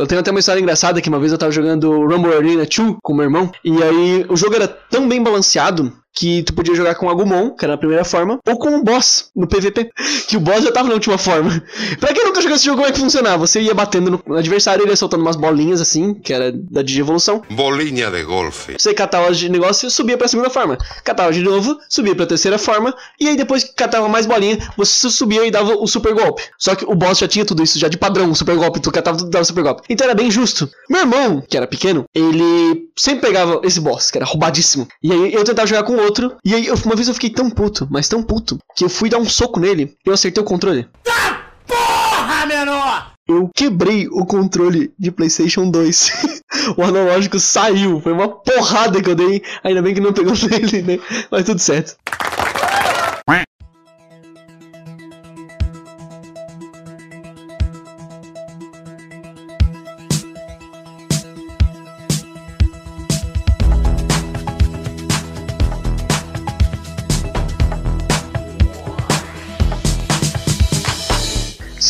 Eu tenho até uma história engraçada que uma vez eu tava jogando Rumble Arena 2 com meu irmão, e aí o jogo era tão bem balanceado que tu podia jogar com o Agumon, que era a primeira forma, ou com o boss no PVP, que o boss já tava na última forma. pra quem nunca jogou esse jogo, como é que funcionava? Você ia batendo no adversário, ele ia soltando umas bolinhas assim, que era da Digievolução. Bolinha de golfe. Você catava de negócio e subia pra segunda forma. Catava de novo, subia pra terceira forma, e aí depois que catava mais bolinha, você subia e dava o super golpe. Só que o boss já tinha tudo isso, já de padrão, o super golpe, tu catava tudo e dava o super golpe. Então era bem justo. Meu irmão, que era pequeno, ele sempre pegava esse boss, que era roubadíssimo. E aí eu tentava jogar com outro, e aí eu- uma vez eu fiquei tão puto, mas tão puto, que eu fui dar um soco nele e eu acertei o controle. Porra, menor! Eu quebrei o controle de PlayStation 2. o analógico saiu. Foi uma porrada que eu dei. Ainda bem que não pegou nele, né? Mas tudo certo.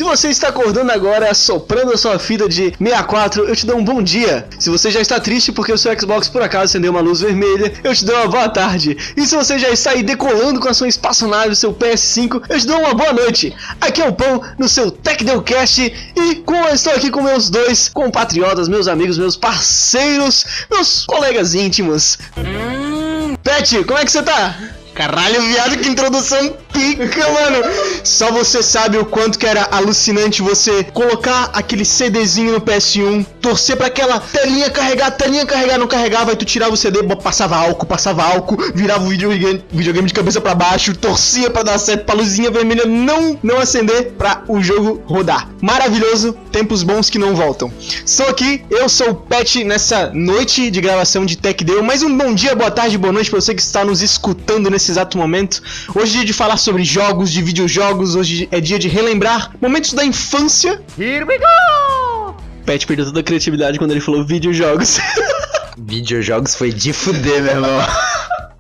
Se você está acordando agora, soprando a sua fita de 64, eu te dou um bom dia. Se você já está triste porque o seu Xbox por acaso acendeu uma luz vermelha, eu te dou uma boa tarde. E se você já está aí decolando com a sua espaçonave, seu PS5, eu te dou uma boa noite. Aqui é o Pão no seu TechDelcast e com, eu estou aqui com meus dois compatriotas, meus amigos, meus parceiros, meus colegas íntimos. Pet, como é que você tá? Caralho, viado, que introdução pica, mano. Só você sabe o quanto que era alucinante você colocar aquele CDzinho no PS1, torcer pra aquela telinha carregar, telinha carregar, não carregava, aí tu tirava o CD, passava álcool, passava álcool, virava o videogame, videogame de cabeça pra baixo, torcia pra dar certo, pra luzinha vermelha não, não acender pra o jogo rodar. Maravilhoso, tempos bons que não voltam. Estou aqui, eu sou o Pet nessa noite de gravação de Tech Deu. Mais um bom dia, boa tarde, boa noite pra você que está nos escutando nesse exato momento. Hoje é dia de falar sobre jogos, de videojogos, hoje é dia de relembrar momentos da infância. Here we go! Pet perdeu toda a criatividade quando ele falou videojogos. Videojogos foi de fuder, meu irmão.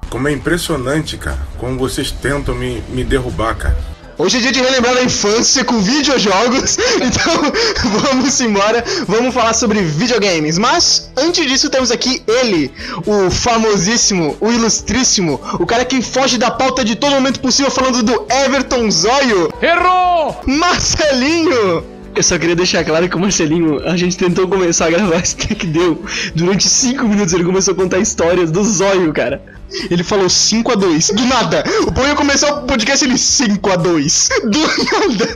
Como é impressionante, cara, como vocês tentam me, me derrubar, cara. Hoje é dia de relembrar a infância com videojogos, então vamos embora, vamos falar sobre videogames. Mas antes disso temos aqui ele, o famosíssimo, o ilustríssimo, o cara que foge da pauta de todo momento possível falando do Everton Zóio, Errou! Marcelinho. Eu só queria deixar claro que o Marcelinho, a gente tentou começar a gravar esse que deu. Durante 5 minutos ele começou a contar histórias do Zóio, cara. Ele falou 5 a 2 do nada. O ia começar o podcast ele 5 a 2 do nada.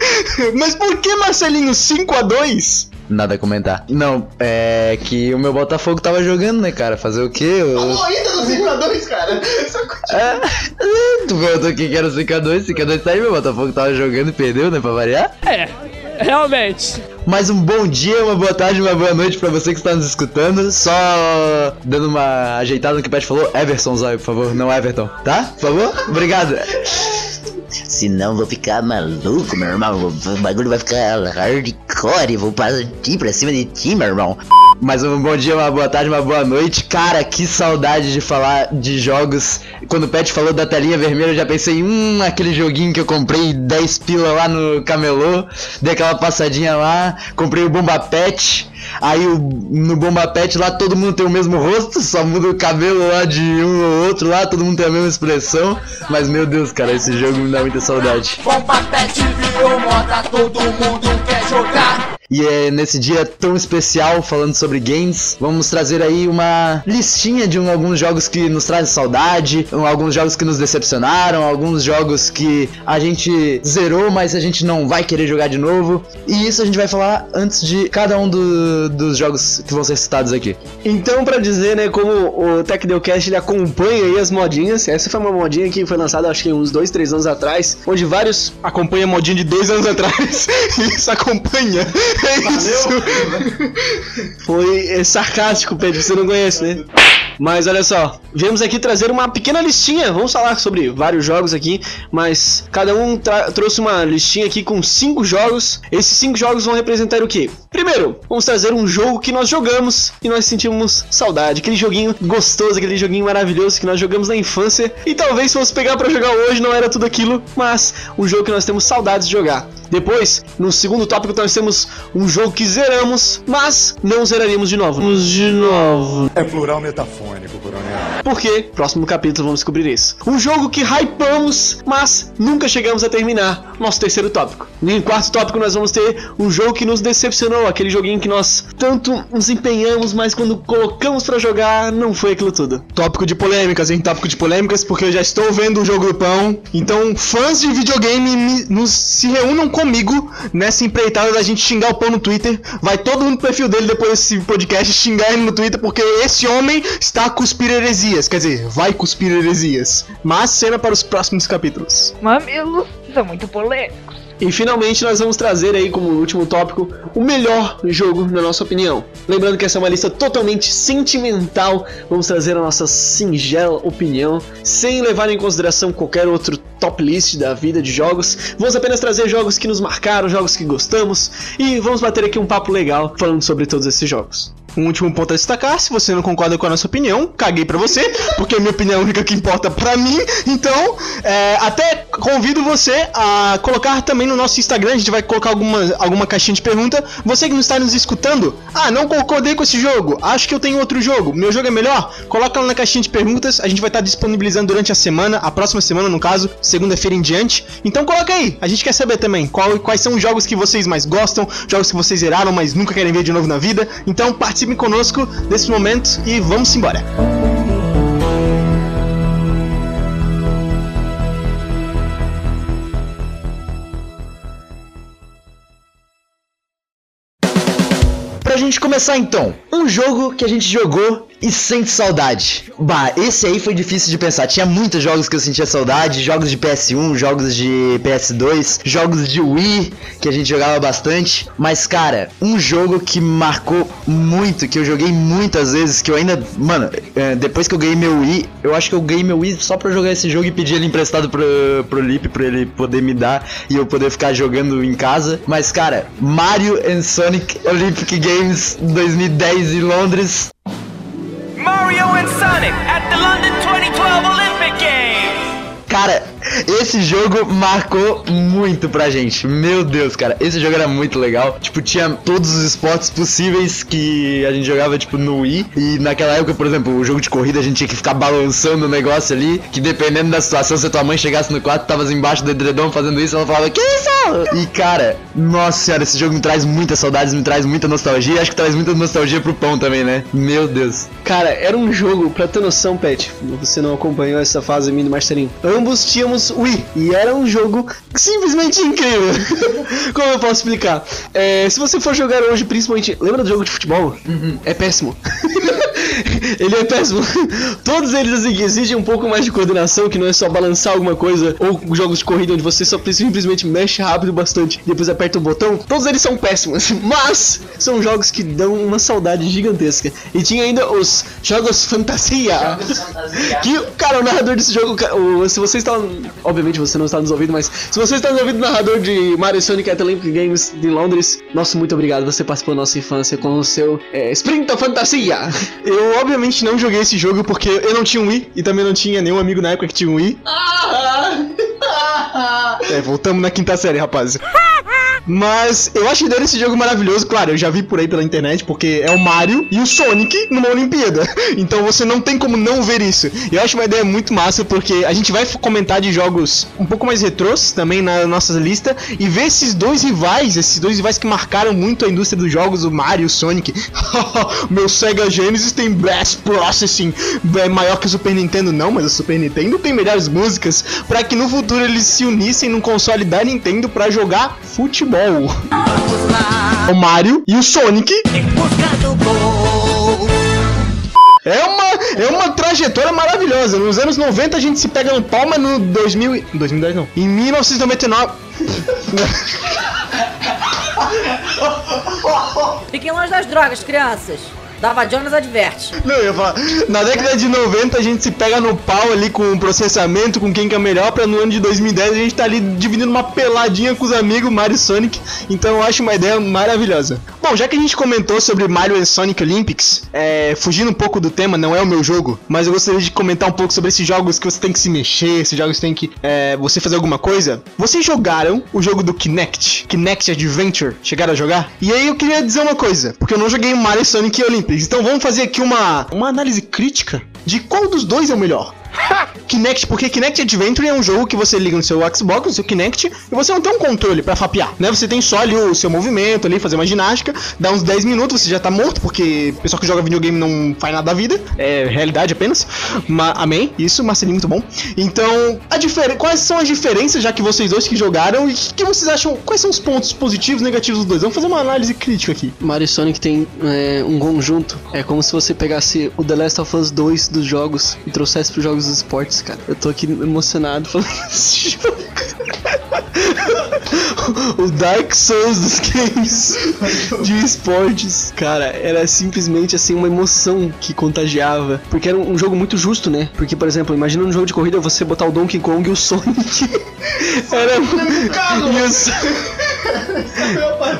Mas por que Marcelinho 5 a 2 Nada a comentar. Não, é que o meu Botafogo tava jogando, né, cara? Fazer o quê? Eu... ainda no 5 a 2 cara. Só continua. É, tu perguntou o que que era o 5x2, 5x2 tá aí, meu Botafogo tava jogando e perdeu, né, pra variar? É, realmente. Mais um bom dia, uma boa tarde, uma boa noite pra você que está nos escutando. Só dando uma ajeitada no que o Pet falou, Everson Zóio, por favor, não Everton, tá? Por favor? Obrigado. Senão vou ficar maluco, meu irmão. O bagulho vai ficar hardcore. Vou partir pra cima de ti, meu irmão. Mais um bom dia, uma boa tarde, uma boa noite. Cara, que saudade de falar de jogos. Quando o Pet falou da telinha vermelha, eu já pensei, hum, aquele joguinho que eu comprei 10 pila lá no camelô. Dei aquela passadinha lá, comprei o Bomba Pet. Aí no Bomba Pet lá todo mundo tem o mesmo rosto, só muda o cabelo lá de um ou outro lá, todo mundo tem a mesma expressão. Mas meu Deus, cara, esse jogo me dá muita saudade. Bomba pet virou moda, todo mundo quer jogar. E é nesse dia tão especial, falando sobre games, vamos trazer aí uma listinha de um- alguns jogos que nos trazem saudade, um- alguns jogos que nos decepcionaram, alguns jogos que a gente zerou, mas a gente não vai querer jogar de novo. E isso a gente vai falar antes de cada um do- dos jogos que vão ser citados aqui. Então, pra dizer, né, como o TechDelcast ele acompanha aí as modinhas, essa foi uma modinha que foi lançada acho que uns 2, 3 anos atrás, onde vários acompanham a modinha de 2 anos atrás. isso acompanha. É isso. Foi é, sarcástico, Pedro, você não conhece, né? Mas olha só, viemos aqui trazer uma pequena listinha. Vamos falar sobre vários jogos aqui, mas cada um trouxe uma listinha aqui com cinco jogos. Esses cinco jogos vão representar o quê? Primeiro, vamos trazer um jogo que nós jogamos e nós sentimos saudade, aquele joguinho gostoso, aquele joguinho maravilhoso que nós jogamos na infância e talvez se fosse pegar pra jogar hoje não era tudo aquilo, mas um jogo que nós temos saudades de jogar. Depois, no segundo tópico, nós temos um jogo que zeramos, mas não zeraríamos de novo. Vamos de novo. É plural coronel. Por quê? Próximo capítulo vamos descobrir isso. Um jogo que hypamos, mas nunca chegamos a terminar. Nosso terceiro tópico. Em quarto tópico nós vamos ter um jogo que nos decepcionou, aquele joguinho que nós tanto nos empenhamos, mas quando colocamos pra jogar não foi aquilo tudo. Tópico de polêmicas, hein? Tópico de polêmicas, porque eu já estou vendo o jogo do pão. Então, fãs de videogame me- nos, se reúnam comigo nessa empreitada da gente xingar o pão no Twitter. Vai todo mundo no perfil dele depois desse podcast xingar ele no Twitter, porque esse homem está cuspir heresias. Quer dizer, vai cuspir heresias. Mas cena para os próximos capítulos. Mamilos são muito polêmicos. E finalmente nós vamos trazer aí como último tópico o melhor jogo na nossa opinião. Lembrando que essa é uma lista totalmente sentimental, vamos trazer a nossa singela opinião, sem levar em consideração qualquer outro top list da vida de jogos. Vamos apenas trazer jogos que nos marcaram, jogos que gostamos e vamos bater aqui um papo legal falando sobre todos esses jogos. Um último ponto a destacar, se você não concorda com a nossa opinião, caguei pra você, porque a minha opinião é a única que importa pra mim. Então, é, até convido você a colocar também no nosso Instagram, a gente vai colocar alguma, alguma caixinha de pergunta. Você que não está nos escutando, ah, não concordei com esse jogo, acho que eu tenho outro jogo, meu jogo é melhor? Coloca lá na caixinha de perguntas, a gente vai estar disponibilizando durante a semana, a próxima semana no caso, segunda-feira em diante. Então coloca aí, a gente quer saber também qual, quais são os jogos que vocês mais gostam, jogos que vocês zeraram, mas nunca querem ver de novo na vida. Então participem conosco desse momento e vamos embora. Pra gente começar então, um jogo que a gente jogou e sente saudade. Bah, esse aí foi difícil de pensar. Tinha muitos jogos que eu sentia saudade, jogos de PS1, jogos de PS2, jogos de Wii que a gente jogava bastante. Mas cara, um jogo que marcou muito, que eu joguei muitas vezes, que eu ainda, mano, é, depois que eu ganhei meu Wii, eu acho que eu ganhei meu Wii só pra jogar esse jogo e pedir ele emprestado pro, pro Lip pra ele poder me dar e eu poder ficar jogando em casa. Mas cara, Mario and Sonic Olympic Games 2010 em Londres Mario and Sonic at the London esse jogo marcou muito pra gente. Meu Deus, cara, esse jogo era muito legal. Tipo, tinha todos os esportes possíveis que a gente jogava, tipo, no Wii. E naquela época, por exemplo, o jogo de corrida a gente tinha que ficar balançando o negócio ali. Que dependendo da situação, se a tua mãe chegasse no quarto, tavas embaixo do edredom fazendo isso, ela falava, que isso? E cara, nossa senhora, esse jogo me traz muitas saudades, me traz muita nostalgia. Acho que traz muita nostalgia pro pão também, né? Meu Deus. Cara, era um jogo, pra ter noção, Pet, você não acompanhou essa fase do Mastering. Ambos tínhamos Wii, e era um jogo simplesmente incrível. Como eu posso explicar? É, se você for jogar hoje, principalmente. Lembra do jogo de futebol? É péssimo. Ele é péssimo. Todos eles assim, exigem um pouco mais de coordenação, que não é só balançar alguma coisa, ou jogos de corrida onde você só simplesmente mexe rápido bastante e depois aperta o botão. Todos eles são péssimos, mas são jogos que dão uma saudade gigantesca. E tinha ainda os jogos fantasia. Que, cara, o narrador desse jogo, se você está. Obviamente você não está nos ouvindo, mas se você está nos ouvindo, o narrador de Mario e Sonic at Olympic Games de Londres, nosso muito obrigado. Você participou da nossa infância com o seu é, Sprinta Fantasia. Eu obviamente não joguei esse jogo porque eu não tinha um Wii e também não tinha nenhum amigo na época que tinha um Wii. É, voltamos na quinta série, rapaz. Mas eu acho a ideia desse jogo maravilhoso. Claro, eu já vi por aí pela internet, porque é o Mario e o Sonic numa Olimpíada. Então você não tem como não ver isso. Eu acho uma ideia muito massa, porque a gente vai comentar de jogos um pouco mais retrôs também na nossa lista. E ver esses dois rivais, esses dois rivais que marcaram muito a indústria dos jogos, o Mario e o Sonic. Meu Sega Genesis tem Blast Processing é maior que o Super Nintendo, não, mas o Super Nintendo tem melhores músicas. Pra que no futuro eles se unissem num console da Nintendo pra jogar futebol. O Mario e o Sonic. É uma, é uma trajetória maravilhosa. Nos anos 90 a gente se pega no pau, mas no 2000. e- 2010 não. Em 1999. Fiquem longe das drogas, crianças. Dava Jonas adverte. Não, eu ia falar, na década de 90 a gente se pega no pau ali com o processamento, com quem que é melhor, pra no ano de 2010 a gente tá ali dividindo uma peladinha com os amigos Mario e Sonic, então eu acho uma ideia maravilhosa. Bom, já que a gente comentou sobre Mario e Sonic Olympics, é, fugindo um pouco do tema, não é o meu jogo, mas eu gostaria de comentar um pouco sobre esses jogos que você tem que se mexer, esses jogos que tem que é, você fazer alguma coisa. Vocês jogaram o jogo do Kinect, Kinect Adventure, chegaram a jogar? E aí eu queria dizer uma coisa, porque eu não joguei Mario e Sonic Olympics, então vamos fazer aqui uma, uma análise crítica de qual dos dois é o melhor. Kinect, porque Kinect Adventure é um jogo que você liga no seu Xbox, no seu Kinect, e você não tem um controle pra fapear, né? Você tem só ali o seu movimento ali, fazer uma ginástica, dá uns 10 minutos, você já tá morto, porque o pessoal que joga videogame não faz nada da vida, é realidade apenas. Ma amém, isso, Marcelinho, muito bom. Então, quais são as diferenças, já que vocês dois que jogaram, e o que vocês acham, quais são os pontos positivos e negativos dos dois? Vamos fazer uma análise crítica aqui. Mario e Sonic tem é, um conjunto. É como se você pegasse o The Last of Us 2 dos jogos e trouxesse pros jogos dos esportes, cara. Eu tô aqui emocionado falando desse jogo. o Dark Souls dos games de esportes. Cara, era simplesmente assim uma emoção que contagiava. Porque era um jogo muito justo, né? Porque, por exemplo, imagina um jogo de corrida você botar o Donkey Kong e o Sonic. era. E o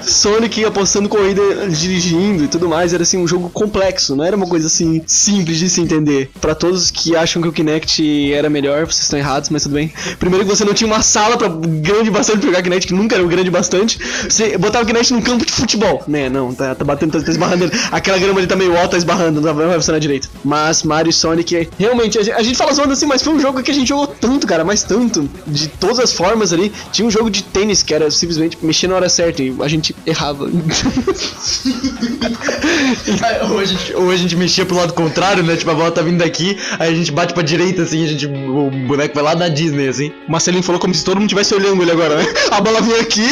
Sonic apostando corrida, dirigindo e tudo mais, era assim um jogo complexo, não era uma coisa assim simples de se entender. Pra todos que acham que o Kinect era melhor, vocês estão errados, mas tudo bem. Primeiro que você não tinha uma sala pra grande bastante pra jogar Kinect, que nunca era grande bastante. Você botava o Kinect num campo de futebol, né? Não, tá, tá batendo, tá, esbarrando. Aquela grama ali tá meio alta, tá esbarrando, não vai funcionar direito. Mas Mario e Sonic, realmente, a gente, a gente fala zoando assim, mas foi um jogo que a gente jogou tanto, cara, mas tanto. De todas as formas ali. Tinha um jogo de tênis que era simplesmente mexer na hora certa e a gente errava. ou, a gente, ou a gente mexia pro lado contrário, né? Tipo, a bola tá vindo daqui, aí a gente bate pra direita, assim, a gente, o boneco vai lá na Disney, assim. O Marcelinho falou como se todo mundo estivesse olhando ele agora, né? A bola vem aqui,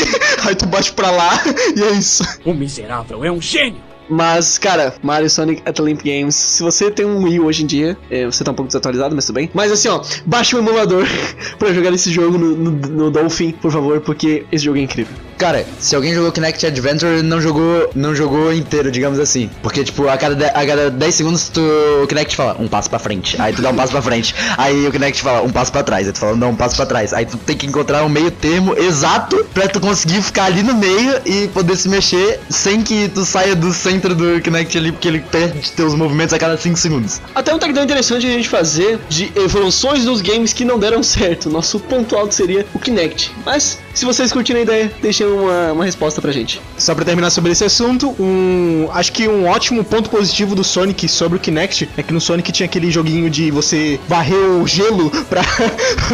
aí tu bate pra lá, e é isso. O miserável é um gênio! Mas, cara, Mario Sonic at Olympic Games. Se você tem um Wii hoje em dia, é, você tá um pouco desatualizado, mas tudo bem. Mas assim, ó, baixe o emulador pra jogar esse jogo no, no, no Dolphin, por favor, porque esse jogo é incrível. Cara, se alguém jogou Kinect Adventure, não jogou, não jogou inteiro, digamos assim. Porque, tipo, a cada, de- a cada 10 segundos tu, o Kinect fala um passo pra frente. Aí tu dá um passo pra frente. Aí o Kinect fala um passo pra trás. Aí tu fala, não, um passo pra trás. Aí tu tem que encontrar um meio termo exato pra tu conseguir ficar ali no meio e poder se mexer sem que tu saia do centro do Kinect ali, porque ele perde teus movimentos a cada 5 segundos. Até um tagão interessante a gente fazer de evoluções dos games que não deram certo. Nosso ponto alto seria o Kinect. Mas, se vocês curtirem a ideia, deixem uma, uma resposta pra gente. Só pra terminar sobre esse assunto, um, acho que um ótimo ponto positivo do Sonic sobre o Kinect é que no Sonic tinha aquele joguinho de você varrer o gelo pra,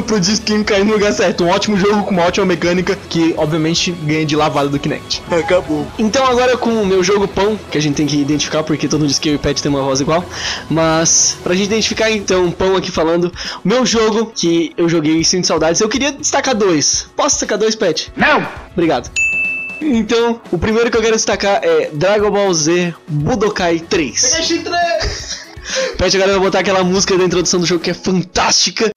pro disquinho cair no lugar certo. Um ótimo jogo com uma ótima mecânica que, obviamente, ganha de lavada do Kinect. Acabou. Então agora com o meu jogo pão, que a gente tem que identificar porque todo mundo diz que eu e o Pet tem uma voz igual. Mas pra gente identificar então, pão aqui falando, o meu jogo que eu joguei e sinto saudades, eu queria destacar dois. Posso destacar dois, Pet? Não! Obrigado. Então, o primeiro que eu quero destacar é Dragon Ball Z Budokai 3. Pet agora vai botar aquela música da introdução do jogo que é fantástica.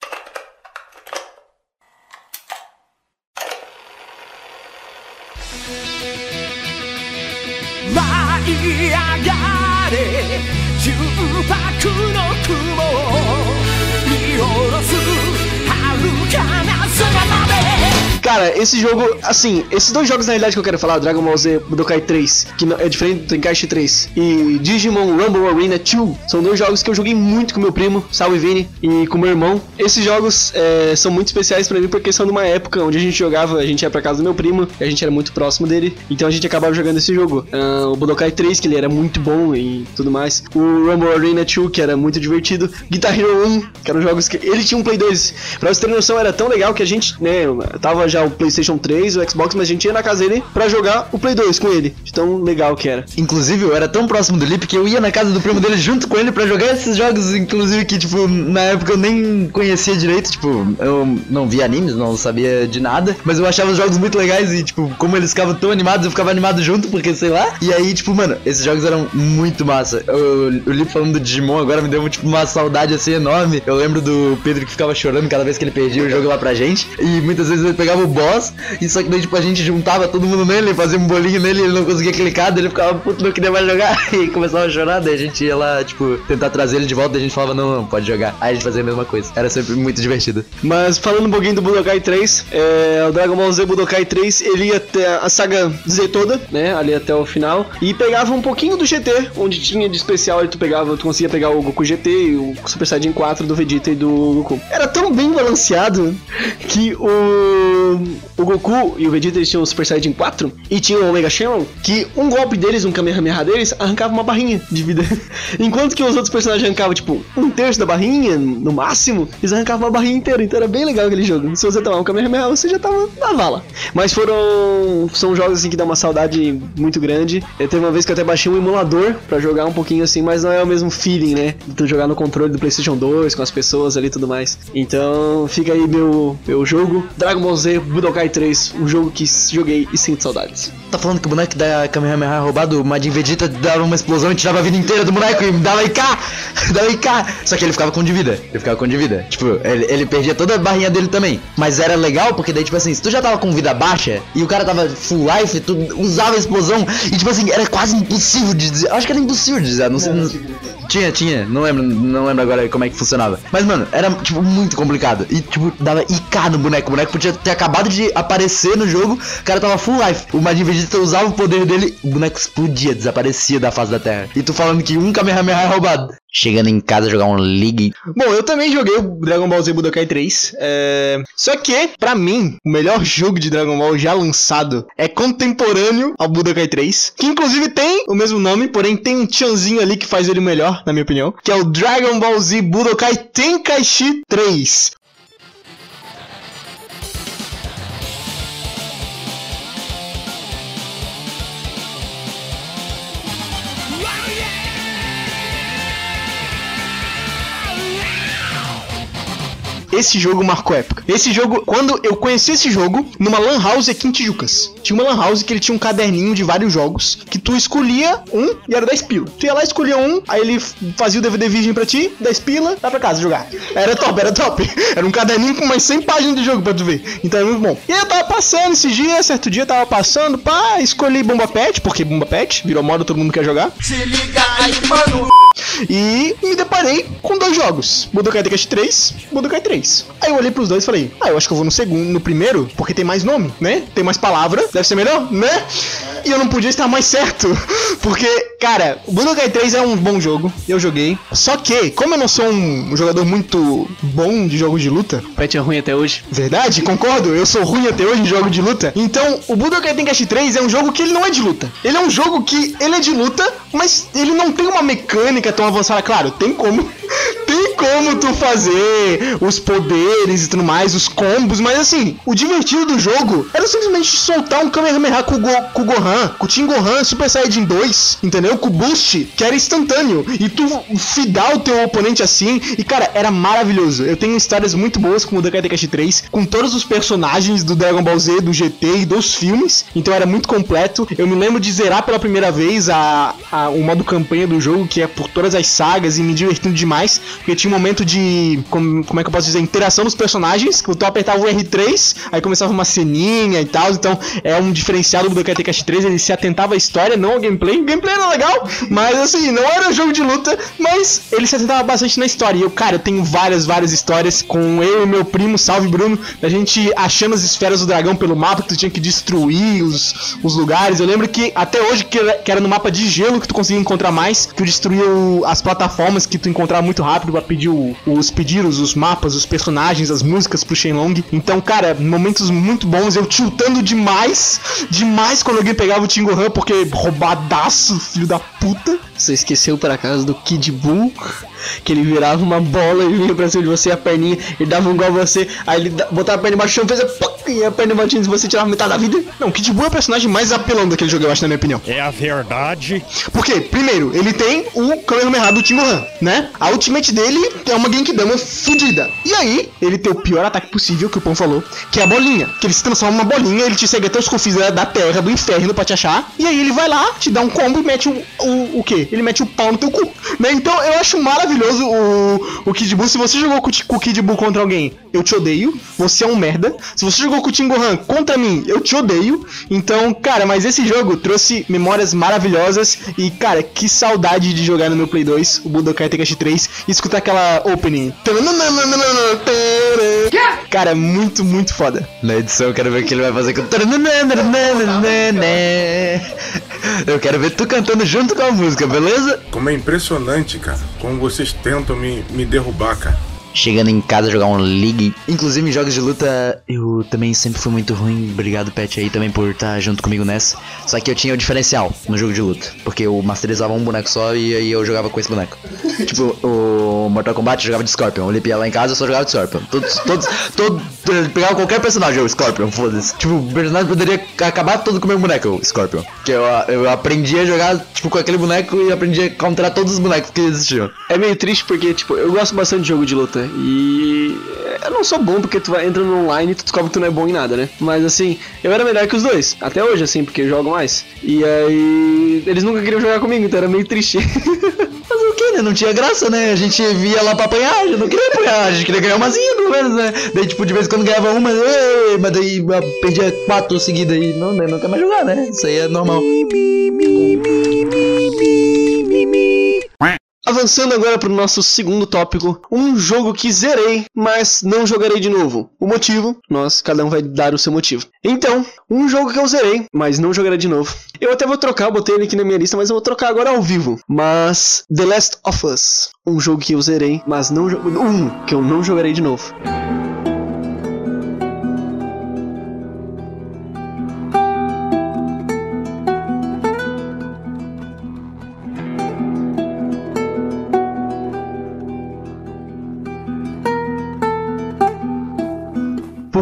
Cara, esse jogo, assim, esses dois jogos na realidade que eu quero falar, Dragon Ball Z Budokai 3, que é diferente do Tenkaichi 3, e Digimon Rumble Arena 2, são dois jogos que eu joguei muito com meu primo, Salve Vini, e com meu irmão. Esses jogos é, são muito especiais pra mim porque são de uma época onde a gente jogava, a gente ia pra casa do meu primo, e a gente era muito próximo dele, então a gente acabava jogando esse jogo. Ah, o Budokai 3, que ele era muito bom e tudo mais, o Rumble Arena 2, que era muito divertido, Guitar Hero 1, que eram jogos que. Ele tinha um Play 2. Pra você ter noção, era tão legal que a gente, né, tava já o PlayStation 3, o Xbox, mas a gente ia na casa dele pra jogar o Play 2 com ele. De tão legal que era. Inclusive, eu era tão próximo do Lip que eu ia na casa do primo dele junto com ele pra jogar esses jogos, inclusive que, tipo, na época eu nem conhecia direito, tipo, eu não via animes, não sabia de nada, mas eu achava os jogos muito legais e, tipo, como eles ficavam tão animados, eu ficava animado junto, porque sei lá. E aí, tipo, mano, esses jogos eram muito massa. Eu, o Lip falando do Digimon agora me deu, tipo, uma saudade assim enorme. Eu lembro do Pedro que ficava chorando cada vez que ele perdia o jogo lá pra gente, e muitas vezes ele pegava o boss. E só que daí, tipo, a gente juntava todo mundo nele, fazia um bolinho nele, ele não conseguia clicar, daí ele ficava puto, não queria mais jogar. E começava a chorar, daí a gente ia lá, tipo, tentar trazer ele de volta, daí a gente falava, não, não, pode jogar. Aí a gente fazia a mesma coisa. Era sempre muito divertido. Mas falando um pouquinho do Budokai 3, é, o Dragon Ball Z Budokai 3, ele ia até a saga Z toda, né, ali até o final, e pegava um pouquinho do GT, onde tinha de especial, aí tu pegava, tu conseguia pegar o Goku GT e o Super Saiyajin 4 do Vegeta e do Goku. Era tão bem balanceado que o, o Goku e o Vegeta eles tinham o Super Saiyajin 4 e tinha o Omega Shenron, que um golpe deles, um Kamehameha deles, arrancava uma barrinha de vida. Enquanto que os outros personagens arrancavam, tipo, um terço da barrinha, no máximo, eles arrancavam uma barrinha inteira. Então era bem legal aquele jogo. Se você tomar um Kamehameha, você já tava na vala. Mas foram. São jogos assim que dá uma saudade muito grande. Eu teve uma vez que eu até baixei um emulador pra jogar um pouquinho assim, mas não é o mesmo feeling, né? De jogar no controle do PlayStation 2 com as pessoas ali e tudo mais. Então fica aí meu, meu jogo: Dragon Ball Z Budokai 3, um jogo que joguei e sinto saudades. Tá falando que o boneco da Kamehameha roubado, o Majin Vegeta dava uma explosão e tirava a vida inteira do boneco e dava IK! Dava IK! Só que ele ficava com de vida. Ele ficava com de vida. Tipo, ele, ele perdia toda a barrinha dele também. Mas era legal porque daí, tipo assim, se tu já tava com vida baixa e o cara tava full life, tu usava a explosão e, tipo assim, era quase impossível de dizer. Acho que era impossível de dizer. Não sei. Não, tinha, tinha. Não lembro, não lembro agora como é que funcionava. Mas, mano, era, tipo, muito complicado. E, tipo, dava IK no boneco. O boneco podia ter acabado de aparecer no jogo, o cara tava full life. O Majin Vegeta usava o poder dele, o boneco explodia, desaparecia da face da terra. E tu falando que um Kamehameha é roubado. Chegando em casa jogar um League. Bom, eu também joguei o Dragon Ball Z Budokai 3. É... Só que, pra mim, o melhor jogo de Dragon Ball já lançado é contemporâneo ao Budokai 3. Que inclusive tem o mesmo nome, porém tem um tchanzinho ali que faz ele melhor, na minha opinião. Que é o Dragon Ball Z Budokai Tenkaichi 3. Esse jogo marcou época. Esse jogo, quando eu conheci esse jogo, numa Lan House aqui em Tijucas. Tinha uma Lan House que ele tinha um caderninho de vários jogos, que tu escolhia um e era 10 pila. Tu ia lá, escolhia um, aí ele fazia o DVD virgem pra ti, 10 pila, vai pra casa jogar. Era top, era top. Era um caderninho com mais 100 páginas de jogo pra tu ver. Então é muito bom. E aí eu tava passando esses dias, certo dia eu tava passando, pá, escolhi Bomba Pet, porque Bomba Pet virou moda, todo mundo quer jogar. Se liga aí, mano. E me deparei com dois jogos: Budokai Tenkaichi 3, Budokai 3. Aí eu olhei pros dois e falei: "Ah, eu acho que eu vou no segundo, no primeiro, porque tem mais nome, né? Tem mais palavra, deve ser melhor, né?" E eu não podia estar mais certo, porque, cara, o Budokai 3 é um bom jogo, eu joguei. Só que, como eu não sou um jogador muito bom de jogos de luta, Pet é ruim até hoje. Verdade, concordo. Eu sou ruim até hoje em jogo de luta. Então, o Budokai Tenkaichi 3 é um jogo que ele não é de luta. Ele é um jogo que ele é de luta, mas ele não tem uma mecânica tão avançada. Claro, tem como. tem como tu fazer os poderes e tudo mais, os combos, mas assim, o divertido do jogo era simplesmente soltar um Kamehameha com o, Go, com o Gohan, com o Team Gohan Super Saiyajin 2, entendeu? Com o Boost, que era instantâneo. E tu fidar o teu oponente assim, e cara, era maravilhoso. Eu tenho histórias muito boas com o Budokai Tenkaichi 3, com todos os personagens do Dragon Ball Z, do GT e dos filmes, então era muito completo. Eu me lembro de zerar pela primeira vez a, a, o modo campanha do jogo, que é por todas as sagas, e me divertindo demais, porque tinha um momento de, como, como é que eu posso dizer, interação dos personagens, que tu apertava o R3, aí começava uma ceninha e tal, então é um diferencial do Budokai Tenkaichi 3, ele se atentava à história, não ao gameplay. O gameplay era legal, mas assim, não era um jogo de luta, mas ele se atentava bastante na história. E eu, cara, eu tenho várias, várias histórias com eu e meu primo, salve Bruno, da gente achando as esferas do dragão pelo mapa, que tu tinha que destruir os, os lugares. Eu lembro que até hoje, que era, que era no mapa de gelo que tu conseguia encontrar mais, que tu destruía o- as plataformas que tu encontrava muito rápido pra pedir o- os pedidos, os mapas, os personagens, as músicas pro Shenlong. Então, cara, momentos muito bons, eu tiltando demais, demais quando alguém pegava o Tingohan, porque roubadaço, filho da puta. Você esqueceu por acaso do Kid Buu? Que ele virava uma bola e vinha pra cima de você, a perninha, ele dava um gol a você, aí ele botava a perna embaixo do chão, fez a poc, e a perna batia em você tirava metade da vida. Não, o Kid Buu é o personagem mais apelão daquele jogo, eu acho, na minha opinião. É a verdade. Porque, primeiro, ele tem o Kamehameha do Tingohan, né? A ultimate dele ele é uma Genkidama fudida. E aí, ele tem o pior ataque possível, que o Pão falou, que é a bolinha. Que ele se transforma numa bolinha, ele te segue até os confins da da terra, do inferno pra te achar. E aí ele vai lá, te dá um combo e mete o, o, o quê? Ele mete o pau no teu cu. Né? Então eu acho maravilhoso o, o Kid Buu. Se você jogou com, com o Kid Buu contra alguém, eu te odeio. Você é um merda. Se você jogou com o Tingohan contra mim, eu te odeio. Então, cara, mas esse jogo trouxe memórias maravilhosas. E, cara, que saudade de jogar no meu Play 2, o Budokai Tenkaichi 3, e escutar aquela opening. Cara, muito, muito foda. Na edição eu quero ver o que ele vai fazer com. Eu quero ver tu cantando junto com a música, beleza? Como é impressionante, cara, como vocês tentam me, me derrubar, cara. Chegando em casa jogar um League. Inclusive em jogos de luta, eu também sempre fui muito ruim. Obrigado, Pet, aí também por estar junto comigo nessa. Só que eu tinha o diferencial no jogo de luta. Porque eu masterizava um boneco só e aí eu jogava com esse boneco. tipo, o Mortal Kombat eu jogava de Scorpion. O Lipe lá em casa eu só jogava de Scorpion. Todos, todos, todo, pegava qualquer personagem, eu Scorpion, foda-se. Tipo, o personagem poderia acabar todo com o meu boneco, eu Scorpion. Que eu, eu aprendi a jogar, tipo, com aquele boneco e aprendi a counterar todos os bonecos que existiam. É meio triste porque, tipo, eu gosto bastante de jogo de luta e eu não sou bom porque tu entra no online e tu descobre que tu não é bom em nada, né? Mas assim, eu era melhor que os dois, até hoje, assim, porque eu jogo mais. E aí, eles nunca queriam jogar comigo, então era meio triste. Fazer o que, né? Não tinha graça, né? A gente via lá pra apanhar, a gente não queria apanhar, a gente queria ganhar umazinha, pelo menos, né? Daí, tipo, de vez em quando ganhava uma, mas daí perdia quatro seguidas e não, daí não quer mais jogar, né? Isso aí é normal. Avançando agora pro nosso segundo tópico, um jogo que zerei, mas não jogarei de novo. O motivo, nós, cada um vai dar o seu motivo. Então, um jogo que eu zerei, mas não jogarei de novo. Eu até vou trocar, botei ele aqui na minha lista, mas eu vou trocar agora ao vivo. Mas The Last of Us, um jogo que eu zerei, mas não um que eu não jogarei de novo.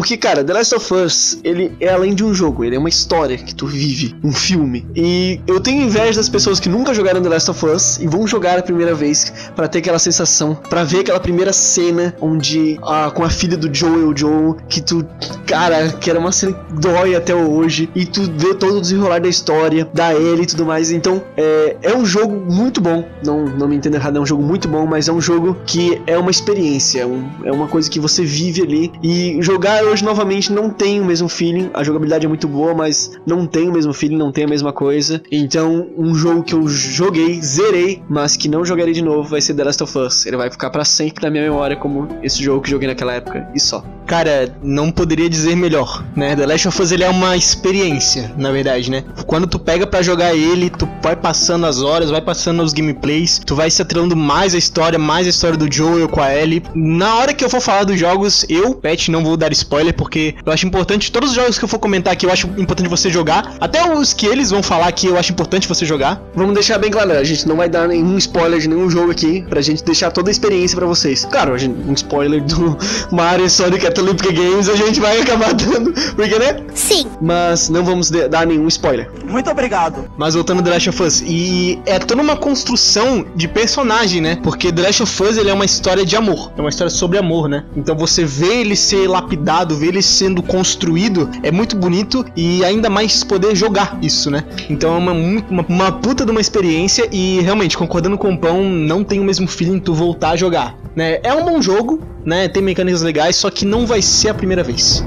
Porque, cara, The Last of Us, ele é além de um jogo, ele é uma história que tu vive, um filme. E eu tenho inveja das pessoas que nunca jogaram The Last of Us e vão jogar a primeira vez pra ter aquela sensação, pra ver aquela primeira cena onde ah, com a filha do Joel, Joel, que tu, cara, que era uma cena que dói até hoje e tu vê todo o desenrolar da história, da Ellie e tudo mais. Então, é, é um jogo muito bom. Não, não me entenda errado, é um jogo muito bom, mas é um jogo que é uma experiência, um- é uma coisa que você vive ali e jogar hoje novamente não tem o mesmo feeling. A jogabilidade é muito boa, mas não tem o mesmo feeling, não tem a mesma coisa. Então, um jogo que eu joguei, zerei, mas que não jogarei de novo vai ser The Last of Us. Ele vai ficar pra sempre na minha memória como esse jogo que joguei naquela época e só. Cara, não poderia dizer melhor, né? The Last of Us ele é uma experiência, na verdade, né? Quando tu pega pra jogar ele, tu vai passando as horas, vai passando os gameplays, tu vai se atrelando mais a história, mais a história do Joel com a Ellie. Na hora que eu for falar dos jogos, eu, Pet, não vou dar spoiler porque eu acho importante todos os jogos que eu for comentar aqui, eu acho importante você jogar, até os que eles vão falar que eu acho importante você jogar. Vamos deixar bem claro, a gente não vai dar nenhum spoiler de nenhum jogo aqui, pra gente deixar toda a experiência pra vocês. Claro, um spoiler do Mario e Sonic at Olympic Games a gente vai acabar dando, porque né? Sim. Mas não vamos dar nenhum spoiler. Muito obrigado. Mas voltando ao The Last of Us, e é toda uma construção de personagem, né? Porque The Last of Us ele é uma história de amor, é uma história sobre amor, né? Então você vê ele ser lapidado, vê ele sendo construído, é muito bonito e ainda mais poder jogar isso, né? Então é uma, uma, uma puta de uma experiência e realmente, concordando com o Pão, não tem o mesmo feeling tu voltar a jogar, né? É um bom jogo, né? Tem mecânicas legais, só que não vai ser a primeira vez.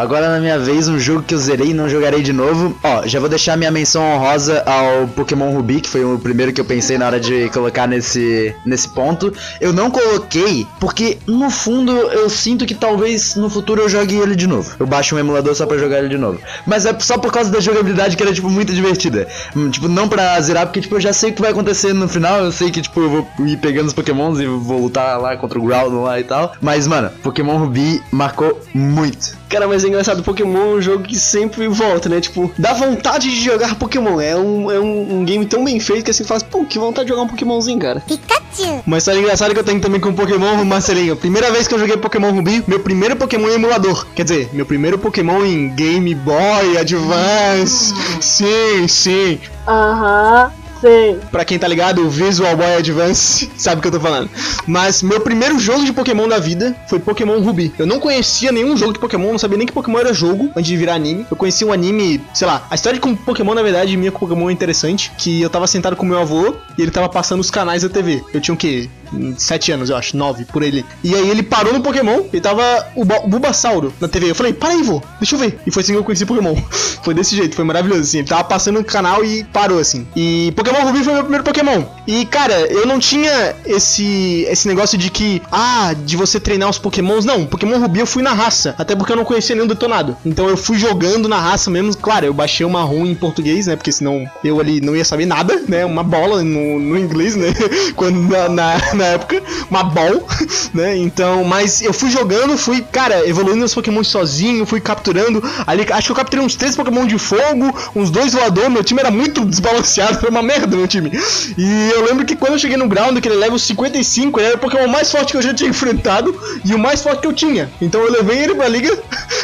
Agora na minha vez, um jogo que eu zerei e não jogarei de novo. Ó, já vou deixar minha menção honrosa ao Pokémon Ruby, que foi o primeiro que eu pensei na hora de colocar nesse, nesse ponto. Eu não coloquei porque, no fundo, eu sinto que talvez no futuro eu jogue ele de novo. Eu baixo um emulador só pra jogar ele de novo. Mas é só por causa da jogabilidade que era, tipo, muito divertida. Hum, Tipo, não pra zerar, porque, tipo, eu já sei o que vai acontecer no final. Eu sei que, tipo, eu vou ir pegando os Pokémons e vou lutar lá contra o Groudon lá e tal. Mas, mano, Pokémon Ruby marcou muito Cara, mas é engraçado, Pokémon é um jogo que sempre volta, né? Tipo, dá vontade de jogar Pokémon. É um, é um, um game tão bem feito que assim faz, pô, que vontade de jogar um Pokémonzinho, cara. Pikachu. Mas sabe engraçado que eu tenho também com Pokémon, Marcelinho. Primeira vez que eu joguei Pokémon Ruby, meu primeiro Pokémon em emulador. Quer dizer, meu primeiro Pokémon em Game Boy Advance. Sim, sim. Aham, sei. Pra quem tá ligado, o Visual Boy Advance sabe o que eu tô falando. Mas meu primeiro jogo de Pokémon da vida foi Pokémon Ruby. Eu não conhecia nenhum jogo de Pokémon, não sabia nem que Pokémon era jogo antes de virar anime. Eu conheci um anime, sei lá, a história com Pokémon, na verdade, minha com Pokémon é interessante. Que eu tava sentado com meu avô e ele tava passando os canais da TV. Eu tinha o quê? Sete anos, eu acho, nove, por ele. E aí ele parou no Pokémon e tava o, o Bulbasauro na TV. Eu falei, para aí, vô, deixa eu ver. E foi assim que eu conheci Pokémon. foi desse jeito, foi maravilhoso, assim. Ele tava passando no canal e parou, assim. E Pokémon Ruby foi meu primeiro Pokémon. E, cara, eu não tinha esse, esse negócio de que, ah, de você treinar os Pokémons. Não, Pokémon Ruby eu fui na raça. Até porque eu não conhecia nenhum detonado. Então eu fui jogando na raça mesmo. Claro, eu baixei uma ROM em português, né? Porque senão eu ali não ia saber nada, né? Uma bola no, no inglês, né? Quando na, na, na época, uma ball, né? Então, mas eu fui jogando, fui, cara, evoluindo os Pokémon sozinho, fui capturando. Ali, acho que eu capturei uns três Pokémon de fogo, uns dois voador. Meu time era muito desbalanceado, foi uma merda meu time. E eu lembro que quando eu cheguei no ground, que ele é level 55, ele era o Pokémon mais forte que eu já tinha enfrentado e o mais forte que eu tinha. Então eu levei ele pra liga,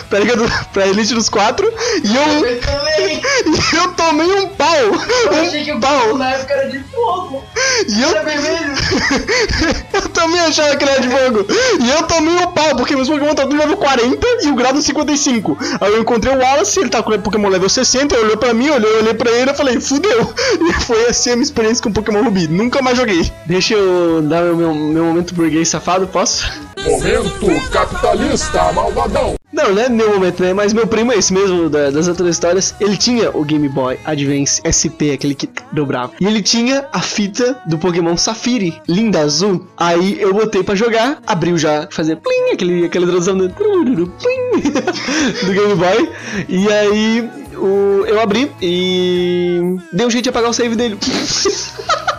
pra liga do, pra Elite dos quatro, e eu. E eu tomei um pau! um pau! Na época era de fogo. E eu. eu também achava que era de fogo. E eu tomei um pau, porque meus Pokémon tá tudo level 40 e o grado 55. Aí eu encontrei o Wallace, ele tá com o Pokémon level 60, ele olhou pra mim, olhei, eu olhei pra ele e falei, fudeu. E foi assim a minha experiência com Pokémon Ruby. Nunca mais joguei. Deixa eu dar o meu, meu momento burguês safado, posso? Momento capitalista malvadão. Não, não é meu momento, né? Mas meu primo é esse mesmo da- das outras histórias. Ele tinha o Game Boy Advance SP, aquele que dobrava. E ele tinha a fita do Pokémon Safiri, linda azul. Aí eu botei pra jogar, abriu já, fazer plim, aquele, aquela tradução do, do Game Boy. E aí o, eu abri e dei um jeito de apagar o save dele.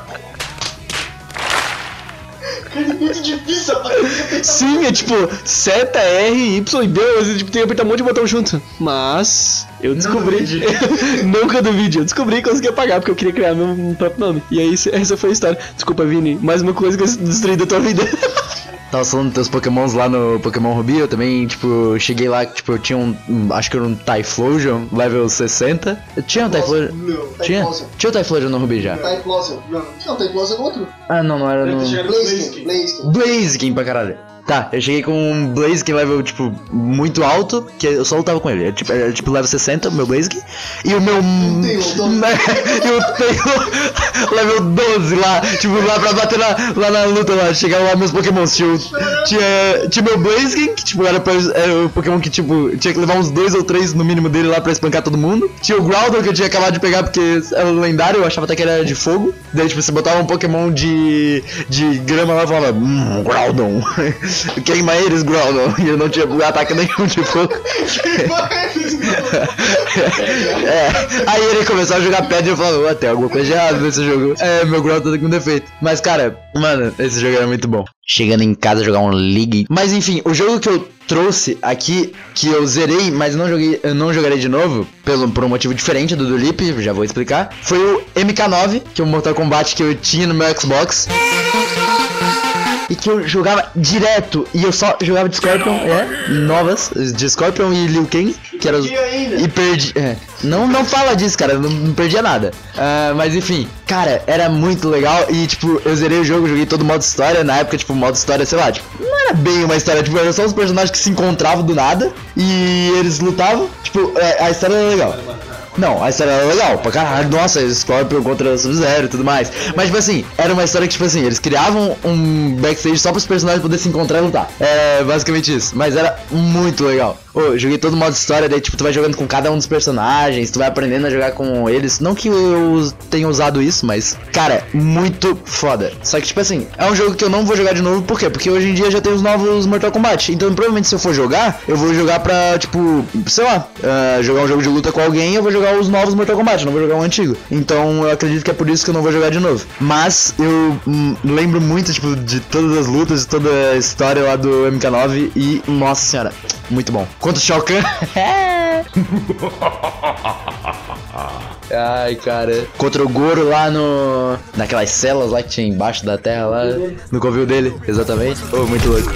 Sim, é tipo seta, R, Y e B, você tipo, tem que apertar um monte de botão junto. Mas eu descobri. Nunca do vídeo. Eu descobri e consegui apagar, porque eu queria criar meu próprio nome. E aí essa foi a história. Desculpa, Vini, mais uma coisa que eu destruí da tua vida. Tava falando dos teus pokémons lá no Pokémon Ruby, eu também, tipo, cheguei lá, tipo, eu tinha um, um- acho que era um Typhlosion, level 60. Eu tinha um Typhlosion? Tinha? Tinha o Typhlosion no Ruby já. Typhlosion. Não, não Typhlosion é outro. Ah, não, não era no... Blaziken. Blaziken. Blaziken pra caralho. Tá, eu cheguei com um Blaziken level, tipo, muito alto, que eu só lutava com ele. Era tipo, era, tipo level 60, o meu Blaziken. E o meu... e o Tail level 12 lá, tipo, lá pra bater na, lá na luta lá, chegaram lá meus pokémons. Tinha, o- tinha, tinha meu Blaziken, que tipo, era, pra- era o Pokémon que, tipo, tinha que levar uns dois ou três no mínimo dele lá pra espancar todo mundo. Tinha o Groudon, que eu tinha acabado de pegar porque era lendário, eu achava até que era de fogo. Daí, tipo, você botava um Pokémon de, de grama lá e falava, hum, Groudon. Queima eles, Groudon. E eu não tinha ataque nenhum de fogo. é, aí ele começou a jogar pedra e eu falava, "Ué, tem alguma coisa de errado nesse jogo. É, meu Groudon tá com defeito. Mas, cara, mano, esse jogo era muito bom. Chegando em casa jogar um League. Mas enfim, o jogo que eu trouxe aqui, que eu zerei, mas não joguei, eu não jogarei de novo, pelo, por um motivo diferente do do Leap, já vou explicar, foi o MK9, que é o Mortal Kombat que eu tinha no meu Xbox. E que eu jogava direto, e eu só jogava de Scorpion, é, novas, de Scorpion e Liu Kang, que eram os... E perdi, é, não, não fala disso, cara, não, não perdia nada. Ah, mas enfim, cara, era muito legal, e tipo, eu zerei o jogo, joguei todo o modo história, na época, tipo, modo história, sei lá, tipo, não era bem uma história, tipo, eram só os personagens que se encontravam do nada, e eles lutavam, tipo, é, a história era legal. Não, a história era legal, pra caralho, nossa, Scorpion contra Sub-Zero e tudo mais. Mas, tipo assim, era uma história que, tipo assim, eles criavam um backstage só pros personagens poderem se encontrar e lutar. É basicamente isso. Mas era muito legal. Eu joguei todo o modo história, daí, tipo, tu vai jogando com cada um dos personagens, tu vai aprendendo a jogar com eles. Não que eu tenha usado isso, mas, cara, muito foda. Só que, tipo assim, é um jogo que eu não vou jogar de novo, por quê? Porque hoje em dia já tem os novos Mortal Kombat. Então, provavelmente, se eu for jogar, eu vou jogar pra, tipo, sei lá, ah, jogar um jogo de luta com alguém, eu vou jogar os novos Mortal Kombat, não vou jogar o antigo. Então, eu acredito que é por isso que eu não vou jogar de novo. Mas, eu hum, lembro muito, tipo, de todas as lutas, de toda a história lá do MK9 e, nossa senhora, muito bom. Contra o Shao Kahn. Ai, cara. Contra o Goro lá no. Naquelas celas lá que tinha embaixo da terra lá. No covil dele, exatamente. Oh, muito louco.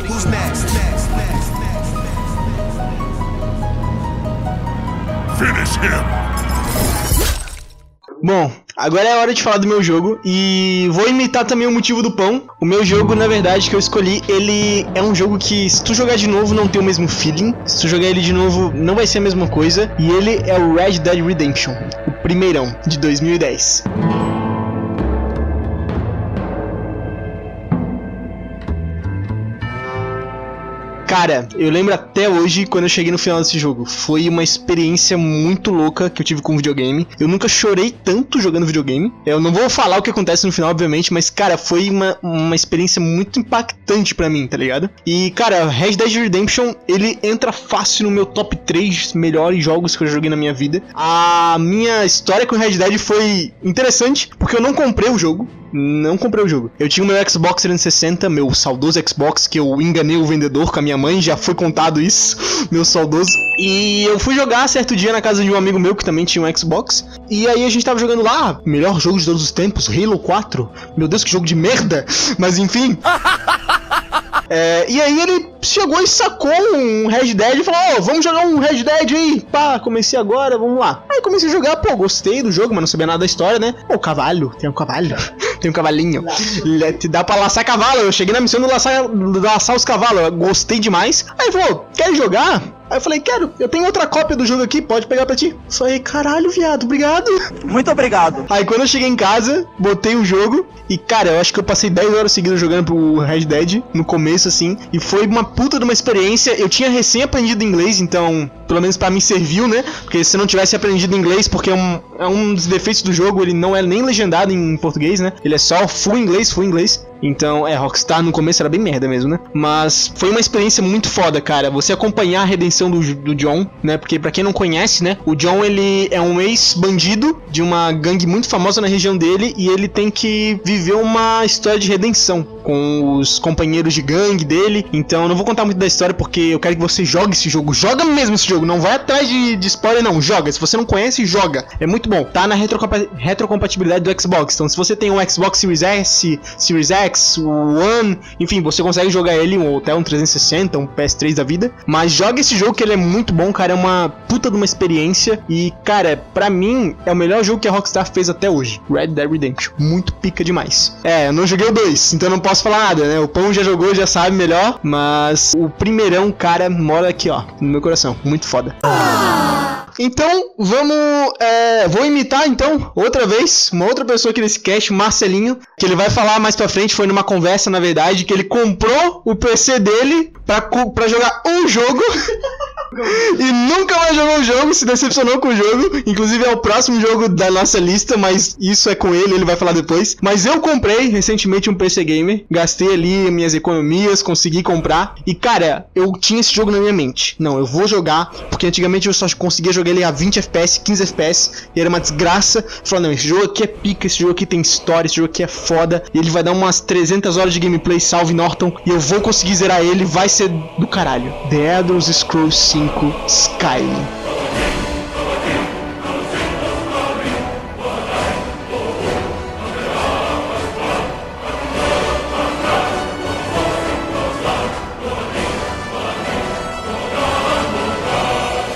Finish him. Bom, agora é a hora de falar do meu jogo e vou imitar também o motivo do pão. O meu jogo, na verdade, que eu escolhi, ele é um jogo que se tu jogar de novo não tem o mesmo feeling. Se tu jogar ele de novo não vai ser a mesma coisa. E ele é o Red Dead Redemption, o primeirão de 2010. Cara, eu lembro até hoje quando eu cheguei no final desse jogo. Foi uma experiência muito louca que eu tive com videogame. Eu nunca chorei tanto jogando videogame. Eu não vou falar o que acontece no final, obviamente, mas, cara, foi uma, uma experiência muito impactante pra mim, tá ligado? E, cara, Red Dead Redemption, ele entra fácil no meu top 3 melhores jogos que eu joguei na minha vida. A minha história com Red Dead foi interessante, porque eu não comprei o jogo. Não comprei o jogo. Eu tinha o meu Xbox 360, meu saudoso Xbox, que eu enganei o vendedor com a minha mãe, já foi contado isso, meu saudoso. E eu fui jogar certo dia na casa de um amigo meu que também tinha um Xbox. E aí a gente tava jogando lá, melhor jogo de todos os tempos, Halo 4. Meu Deus, que jogo de merda! Mas enfim. É, e aí ele chegou e sacou um Red Dead e falou: Ó, vamos jogar um Red Dead aí. Pá, comecei agora, vamos lá. Aí comecei a jogar, pô, gostei do jogo, mas não sabia nada da história, né? Pô, cavalo, tem um cavalo, tem um cavalinho. Te dá pra laçar cavalo. Eu cheguei na missão de laçar, laçar os cavalos, gostei demais. Aí falou: quer jogar? Aí eu falei, quero, eu tenho outra cópia do jogo aqui, pode pegar pra ti. Eu Falei, caralho, viado, obrigado. Muito obrigado. Aí quando eu cheguei em casa, botei o jogo e, cara, eu acho que eu passei 10 horas seguidas jogando pro Red Dead no começo, assim, e foi uma puta de uma experiência. Eu tinha recém aprendido inglês, então, pelo menos pra mim serviu, né? Porque se eu não tivesse aprendido inglês, porque é um, é um dos defeitos do jogo, ele não é nem legendado em português, né? Ele é só full inglês, full inglês. Então, é, Rockstar no começo era bem merda mesmo, né? Mas foi uma experiência muito foda, cara. Você acompanhar a redenção do, do John, né? Porque pra quem não conhece, né? O John, ele é um ex-bandido de uma gangue muito famosa na região dele e ele tem que viver uma história de redenção com os companheiros de gangue dele. Então, não vou contar muito da história porque eu quero que você jogue esse jogo. Joga mesmo esse jogo. Não vai atrás de, de spoiler, não. Joga. Se você não conhece, joga. É muito bom. Tá na retrocompa- retrocompatibilidade do Xbox. Então, se você tem um Xbox Series S, Series X, o One, enfim, você consegue jogar ele ou até um 360, um PS3 da vida. Mas joga esse jogo que ele é muito bom, cara. É uma puta de uma experiência. E, cara, pra mim, é o melhor jogo que a Rockstar fez até hoje. Red Dead Redemption. Muito pica demais. É, eu não joguei o 2, então não posso falar nada, né? O Pão já jogou, já sabe melhor. Mas o primeirão, cara, mora aqui, ó, no meu coração. Muito foda. Então, vamos. é, vou imitar, então, outra vez, uma outra pessoa aqui nesse cast, Marcelinho, que ele vai falar mais pra frente. Foi numa conversa, na verdade, que ele comprou o PC dele pra, pra jogar um jogo. e nunca mais jogou o jogo, se decepcionou com o jogo. Inclusive, é o próximo jogo da nossa lista, mas isso é com ele, ele vai falar depois. Mas eu comprei recentemente um PC Gamer, gastei ali minhas economias, consegui comprar. E cara, eu tinha esse jogo na minha mente. Não, eu vou jogar, porque antigamente eu só conseguia jogar ele a 20 FPS, 15 FPS, e era uma desgraça. Falei, não, esse jogo aqui é pica, esse jogo aqui tem história, esse jogo aqui é foda. E ele vai dar umas 300 horas de gameplay, salve Norton, e eu vou conseguir zerar ele, vai ser do caralho. The Elder Scrolls 5 Skyrim.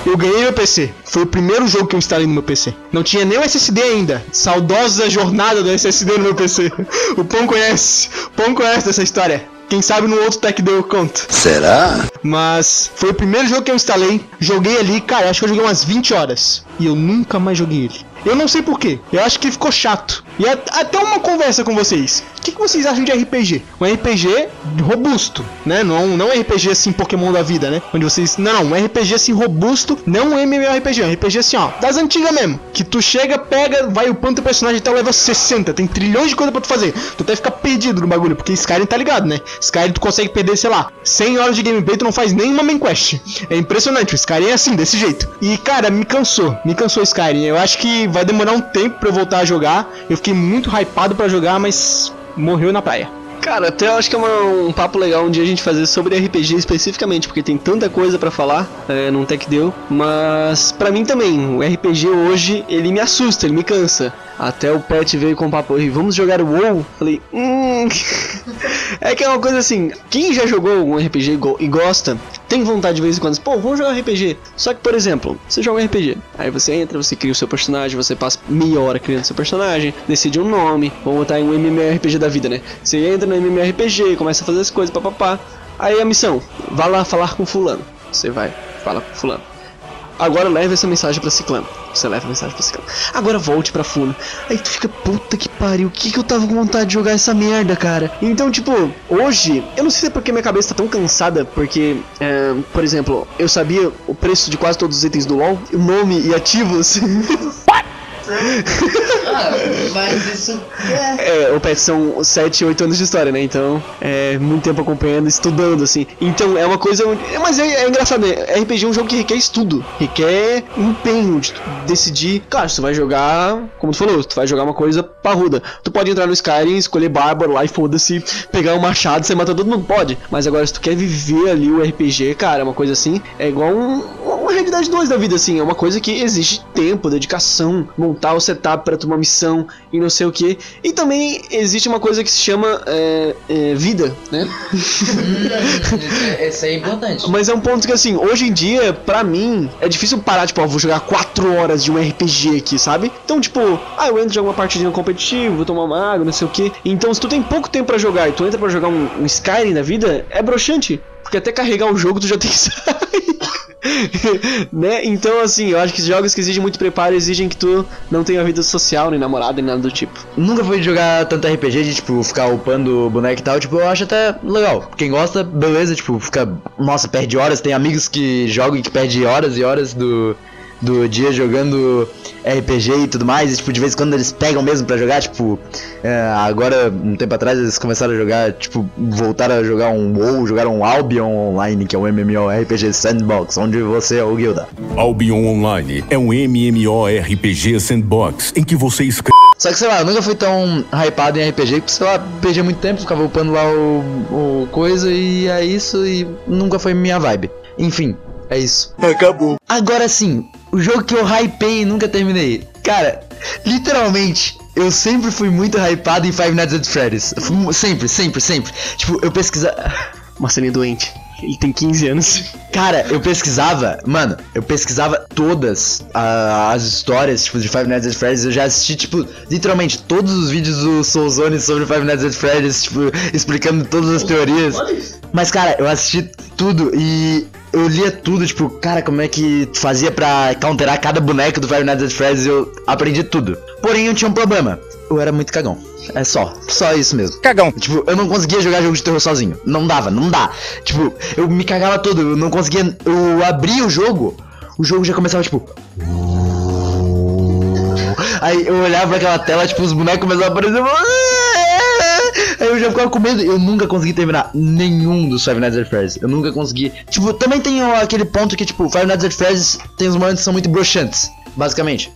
Eu ganhei meu PC. Foi o primeiro jogo que eu instalei no meu PC. Não tinha nem o SSD ainda. Saudosa jornada do SSD no meu PC. O Pão conhece. O Pão conhece dessa história. Quem sabe no outro Tech Deu eu conto. Será? Mas foi o primeiro jogo que eu instalei. Joguei ali, cara, acho que eu joguei umas 20 horas. E eu nunca mais joguei ele. Eu não sei porquê. Eu acho que ficou chato. E a- até uma conversa com vocês. O que, que vocês acham de RPG? Um RPG robusto, né? Não, não um RPG assim Pokémon da vida, né? Onde vocês. Não, um RPG assim robusto, não um MMORPG, um RPG assim, ó, das antigas mesmo. Que tu chega, pega, vai upando teu personagem até o level 60. Tem trilhões de coisa pra tu fazer. Tu até fica perdido no bagulho, porque Skyrim tá ligado, né? Skyrim tu consegue perder, sei lá, 100 horas de gameplay, tu não faz nenhuma main quest. É impressionante, o Skyrim é assim, desse jeito. E cara, me cansou, me cansou Skyrim. Eu acho que vai demorar um tempo pra eu voltar a jogar. Eu fiquei muito hypado pra jogar, mas morreu na praia. Cara, até eu acho que é uma- um papo legal um dia a gente fazer sobre RPG especificamente, porque tem tanta coisa pra falar é, num Tech Deu. Mas pra mim também, o RPG hoje ele me assusta, ele me cansa. Até o Pet veio com o papo aí, vamos jogar o WoW? Falei, hum. é que é uma coisa assim, quem já jogou algum RPG e e gosta, tem vontade de vez em quando, pô, vamos jogar RPG. Só que, por exemplo, você joga um RPG, aí você entra, você cria o seu personagem, você passa meia hora criando seu personagem, decide um nome, vamos botar em um MMORPG da vida, né? Você entra no MMORPG, começa a fazer as coisas, papapá. Aí a missão, vá lá falar com fulano. Você vai, fala com fulano. Agora leve essa mensagem pra Ciclano. Você leva a mensagem pra Ciclano. Agora volte pra Fulano. Aí tu fica, puta que pariu, o que que eu tava com vontade de jogar essa merda, cara? Então, tipo, hoje, eu não sei se é porque minha cabeça tá tão cansada, porque, é, por exemplo, eu sabia o preço de quase todos os itens do LoL, o nome e ativos. Mas isso É, o Pet são 7, 8 anos de história, né? Então, é muito tempo acompanhando, estudando, assim. Então, é uma coisa. é, Mas é, é engraçado, né? RPG é um jogo que requer estudo, requer empenho de decidir. Claro, tu vai jogar, como tu falou, tu vai jogar uma coisa parruda. Tu pode entrar no Skyrim, escolher Bárbaro lá e foda-se, pegar um machado e matando todo mundo, pode. Mas agora, se tu quer viver ali o RPG, cara, é uma coisa assim, é igual um, realidade 2 da vida, assim. É uma coisa que exige tempo, dedicação, montar o setup pra tua missão e não sei o que. E também existe uma coisa que se chama é, é, vida, né? Esse é importante. Mas é um ponto que, assim, hoje em dia, pra mim, é difícil parar, tipo, ó, vou jogar 4 horas de um RPG aqui, sabe? Então, tipo, ah, eu entro jogar uma partidinha competitiva, vou tomar uma água, não sei o que. Então, se tu tem pouco tempo pra jogar e tu entra pra jogar um, um Skyrim da vida, é broxante. Porque até carregar o jogo tu já tem que sair. né? Então, assim, eu acho que jogos que exigem muito preparo exigem que tu não tenha vida social, nem namorada, nem nada do tipo. Nunca fui jogar tanto RPG de, tipo, ficar upando boneco e tal, tipo, eu acho até legal. Quem gosta, beleza, tipo, fica. Nossa, perde horas. Tem amigos que jogam e que perdem horas e horas do, do dia jogando RPG e tudo mais. E, tipo, de vez em quando eles pegam mesmo pra jogar, tipo, é, agora, um tempo atrás, eles começaram a jogar, tipo, voltaram a jogar um WoW, jogaram um Albion Online, que é um MMORPG Sandbox, onde você é o guilda. Albion Online é um MMORPG sandbox em que você escreve. Só que sei lá, eu nunca fui tão hypado em RPG, porque sei lá, perdi muito tempo, ficava upando lá o, o coisa e é isso, e nunca foi minha vibe. Enfim, é isso. Acabou. Agora sim, o jogo que eu hypei e nunca terminei. Cara, literalmente, eu sempre fui muito hypado em Five Nights at Freddy's. Sempre, sempre, sempre. Tipo, eu pesquisava. Marcelinho é doente. Ele tem 15 anos. Cara, eu pesquisava, mano, eu pesquisava todas ah, as histórias, tipo, de Five Nights at Freddy's. Eu já assisti, tipo, literalmente todos os vídeos do Soulzone sobre Five Nights at Freddy's, tipo, explicando todas as teorias. Mas, cara, eu assisti tudo e eu lia tudo, tipo, cara, como é que fazia pra counterar cada boneco do Five Nights at Freddy's. Eu aprendi tudo. Porém, eu tinha um problema. Eu era muito cagão. É só, só isso mesmo. Cagão. Tipo, eu não conseguia jogar jogo de terror sozinho. Não dava, não dá. Tipo, eu me cagava todo, eu não conseguia. Eu abria o jogo, o jogo já começava tipo. Aí eu olhava pra aquela tela, tipo, os bonecos começavam a aparecer. Aí eu já ficava com medo. Eu nunca consegui terminar nenhum dos Five Nights at Freddy's. Eu nunca consegui. Tipo, também tem aquele ponto que, tipo, Five Nights at Freddy's tem os momentos que são muito broxantes. Basicamente,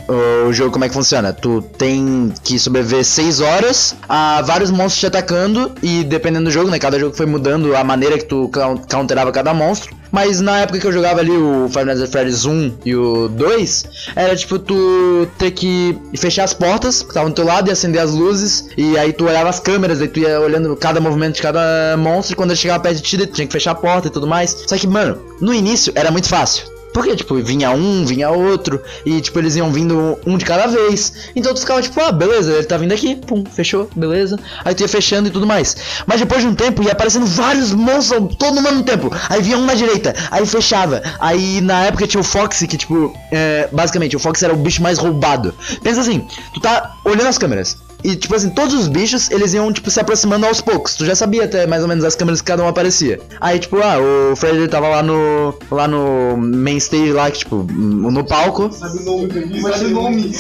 o jogo como é que funciona? Tu tem que sobreviver 6 horas a vários monstros te atacando e dependendo do jogo, né? Cada jogo foi mudando a maneira que tu count- counterava cada monstro. Mas na época que eu jogava ali o Nights at Freddy's 1 e o 2, era tipo tu ter que fechar as portas que estavam do teu lado e acender as luzes. E aí tu olhava as câmeras, aí tu ia olhando cada movimento de cada monstro. E quando ele chegava perto de ti, tu tinha que fechar a porta e tudo mais. Só que, mano, no início era muito fácil. Porque, tipo, vinha um, vinha outro, e, tipo, eles iam vindo um de cada vez. Então tu ficava, tipo, ah, beleza, ele tá vindo aqui, pum, fechou, beleza. Aí tu ia fechando e tudo mais. Mas depois de um tempo ia aparecendo vários monstros, todo no mesmo tempo. Aí vinha um na direita, aí fechava. Aí na época tinha o Fox, que, tipo, é, basicamente, o Fox era o bicho mais roubado. Pensa assim, tu tá olhando as câmeras. E, tipo assim, todos os bichos, eles iam, tipo, se aproximando aos poucos. Tu já sabia até mais ou menos as câmeras que cada um aparecia. Aí, tipo, ah, o Fred ele tava lá no. lá no main stage lá, que, tipo, no palco. Sabe o nome Sabe o nome.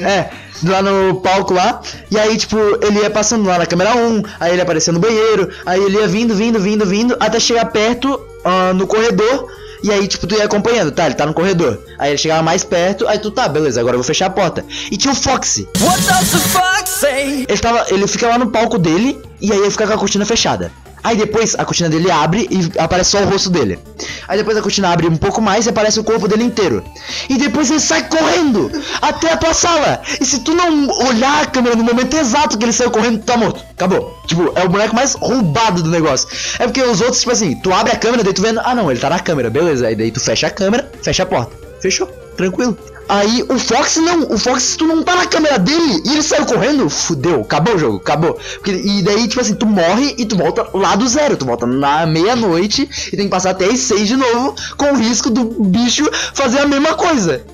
É, lá no palco lá. E aí, tipo, ele ia passando lá na câmera 1, aí ele aparecia no banheiro, aí ele ia vindo, vindo, vindo, vindo, até chegar perto ah, no corredor. E aí, tipo, tu ia acompanhando, tá? Ele tá no corredor. Aí ele chegava mais perto, aí tu tá, beleza, agora eu vou fechar a porta. E tinha o Foxy. What does the fox say? Ele, tava, ele fica lá no palco dele e aí ele fica com a cortina fechada. Aí depois a cortina dele abre e aparece só o rosto dele. Aí depois a cortina abre um pouco mais e aparece o corpo dele inteiro. E depois ele sai correndo até a tua sala. E se tu não olhar a câmera no momento exato que ele saiu correndo, tu tá morto. Acabou. Tipo, é o boneco mais roubado do negócio. É porque os outros, tipo assim, tu abre a câmera, daí tu vendo, ah não, ele tá na câmera, beleza. Aí daí tu fecha a câmera, fecha a porta. Fechou, tranquilo. Aí o Fox não, o Fox, tu não tá na câmera dele e ele saiu correndo, fudeu, acabou o jogo, acabou. Porque, e daí, tipo assim, tu morre e tu volta lá do zero, tu volta na meia-noite e tem que passar até as seis de novo, com o risco do bicho fazer a mesma coisa.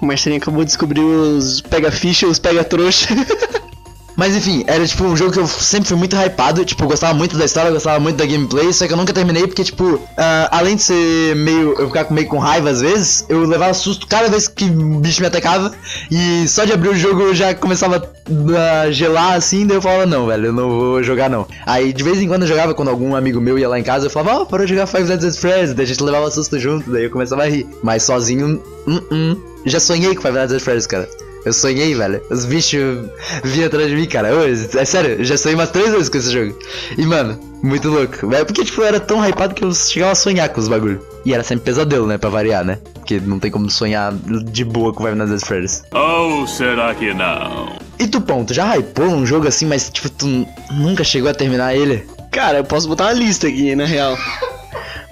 O mestrinho acabou de descobrir os pega-ficha e os pega-trouxa. Mas enfim, era tipo um jogo que eu sempre fui muito hypado, tipo, gostava muito da história, gostava muito da gameplay, só que eu nunca terminei porque, tipo, ah, além de ser meio. eu ficar meio com raiva às vezes, eu levava susto cada vez que o bicho me atacava, e só de abrir o jogo eu já começava a gelar assim, daí eu falava, não, velho, eu não vou jogar não. Aí de vez em quando eu jogava, quando algum amigo meu ia lá em casa, eu falava, ó, oh, de jogar Five Nights at Freddy's, daí a gente levava susto junto, daí eu começava a rir. Mas sozinho, uh -uh. já sonhei com Five Nights at Freddy's, cara. Eu sonhei, velho. Os bichos vinham atrás de mim, cara. Ô, é sério, eu já sonhei umas três vezes com esse jogo. E, mano, muito louco. É porque, tipo, eu era tão hypado que eu chegava a sonhar com os bagulho. E era sempre pesadelo, né? Pra variar, né? Porque não tem como sonhar de boa com Five Nights at Freddy's. Oh, será que não? E tu, pão, tu já hypou um jogo assim, mas, tipo, tu nunca chegou a terminar ele? Cara, eu posso botar uma lista aqui, na real.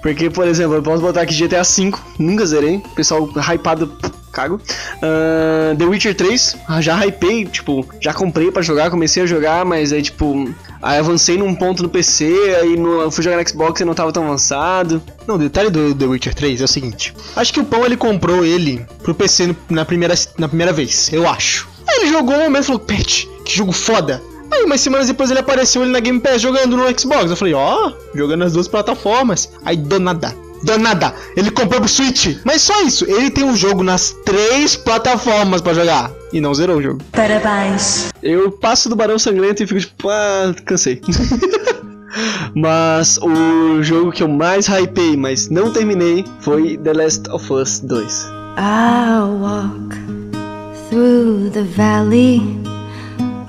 Porque, por exemplo, eu posso botar aqui GTA V, nunca zerei. Pessoal hypado, cago. Uh, The Witcher 3, já hypei, tipo, já comprei pra jogar, comecei a jogar, mas aí, tipo, aí avancei num ponto no PC, aí no, eu fui jogar no Xbox e não tava tão avançado. Não, o detalhe do The Witcher 3 é o seguinte: acho que o Pão ele comprou ele pro PC na primeira, na primeira vez, eu acho. Aí ele jogou um momento e falou: Pet, que jogo foda! Aí umas semanas depois ele apareceu ele na Game Pass jogando no Xbox. Eu falei: Ó, jogando nas duas plataformas. Aí do nada. Do nada, ele comprou pro Switch. Mas só isso, ele tem um jogo nas três plataformas pra jogar. E não zerou o jogo. Parabéns. Eu passo do Barão Sangrento e fico tipo, ah, cansei. mas o jogo que eu mais hypei, mas não terminei, foi The Last of Us 2. I'll walk through the valley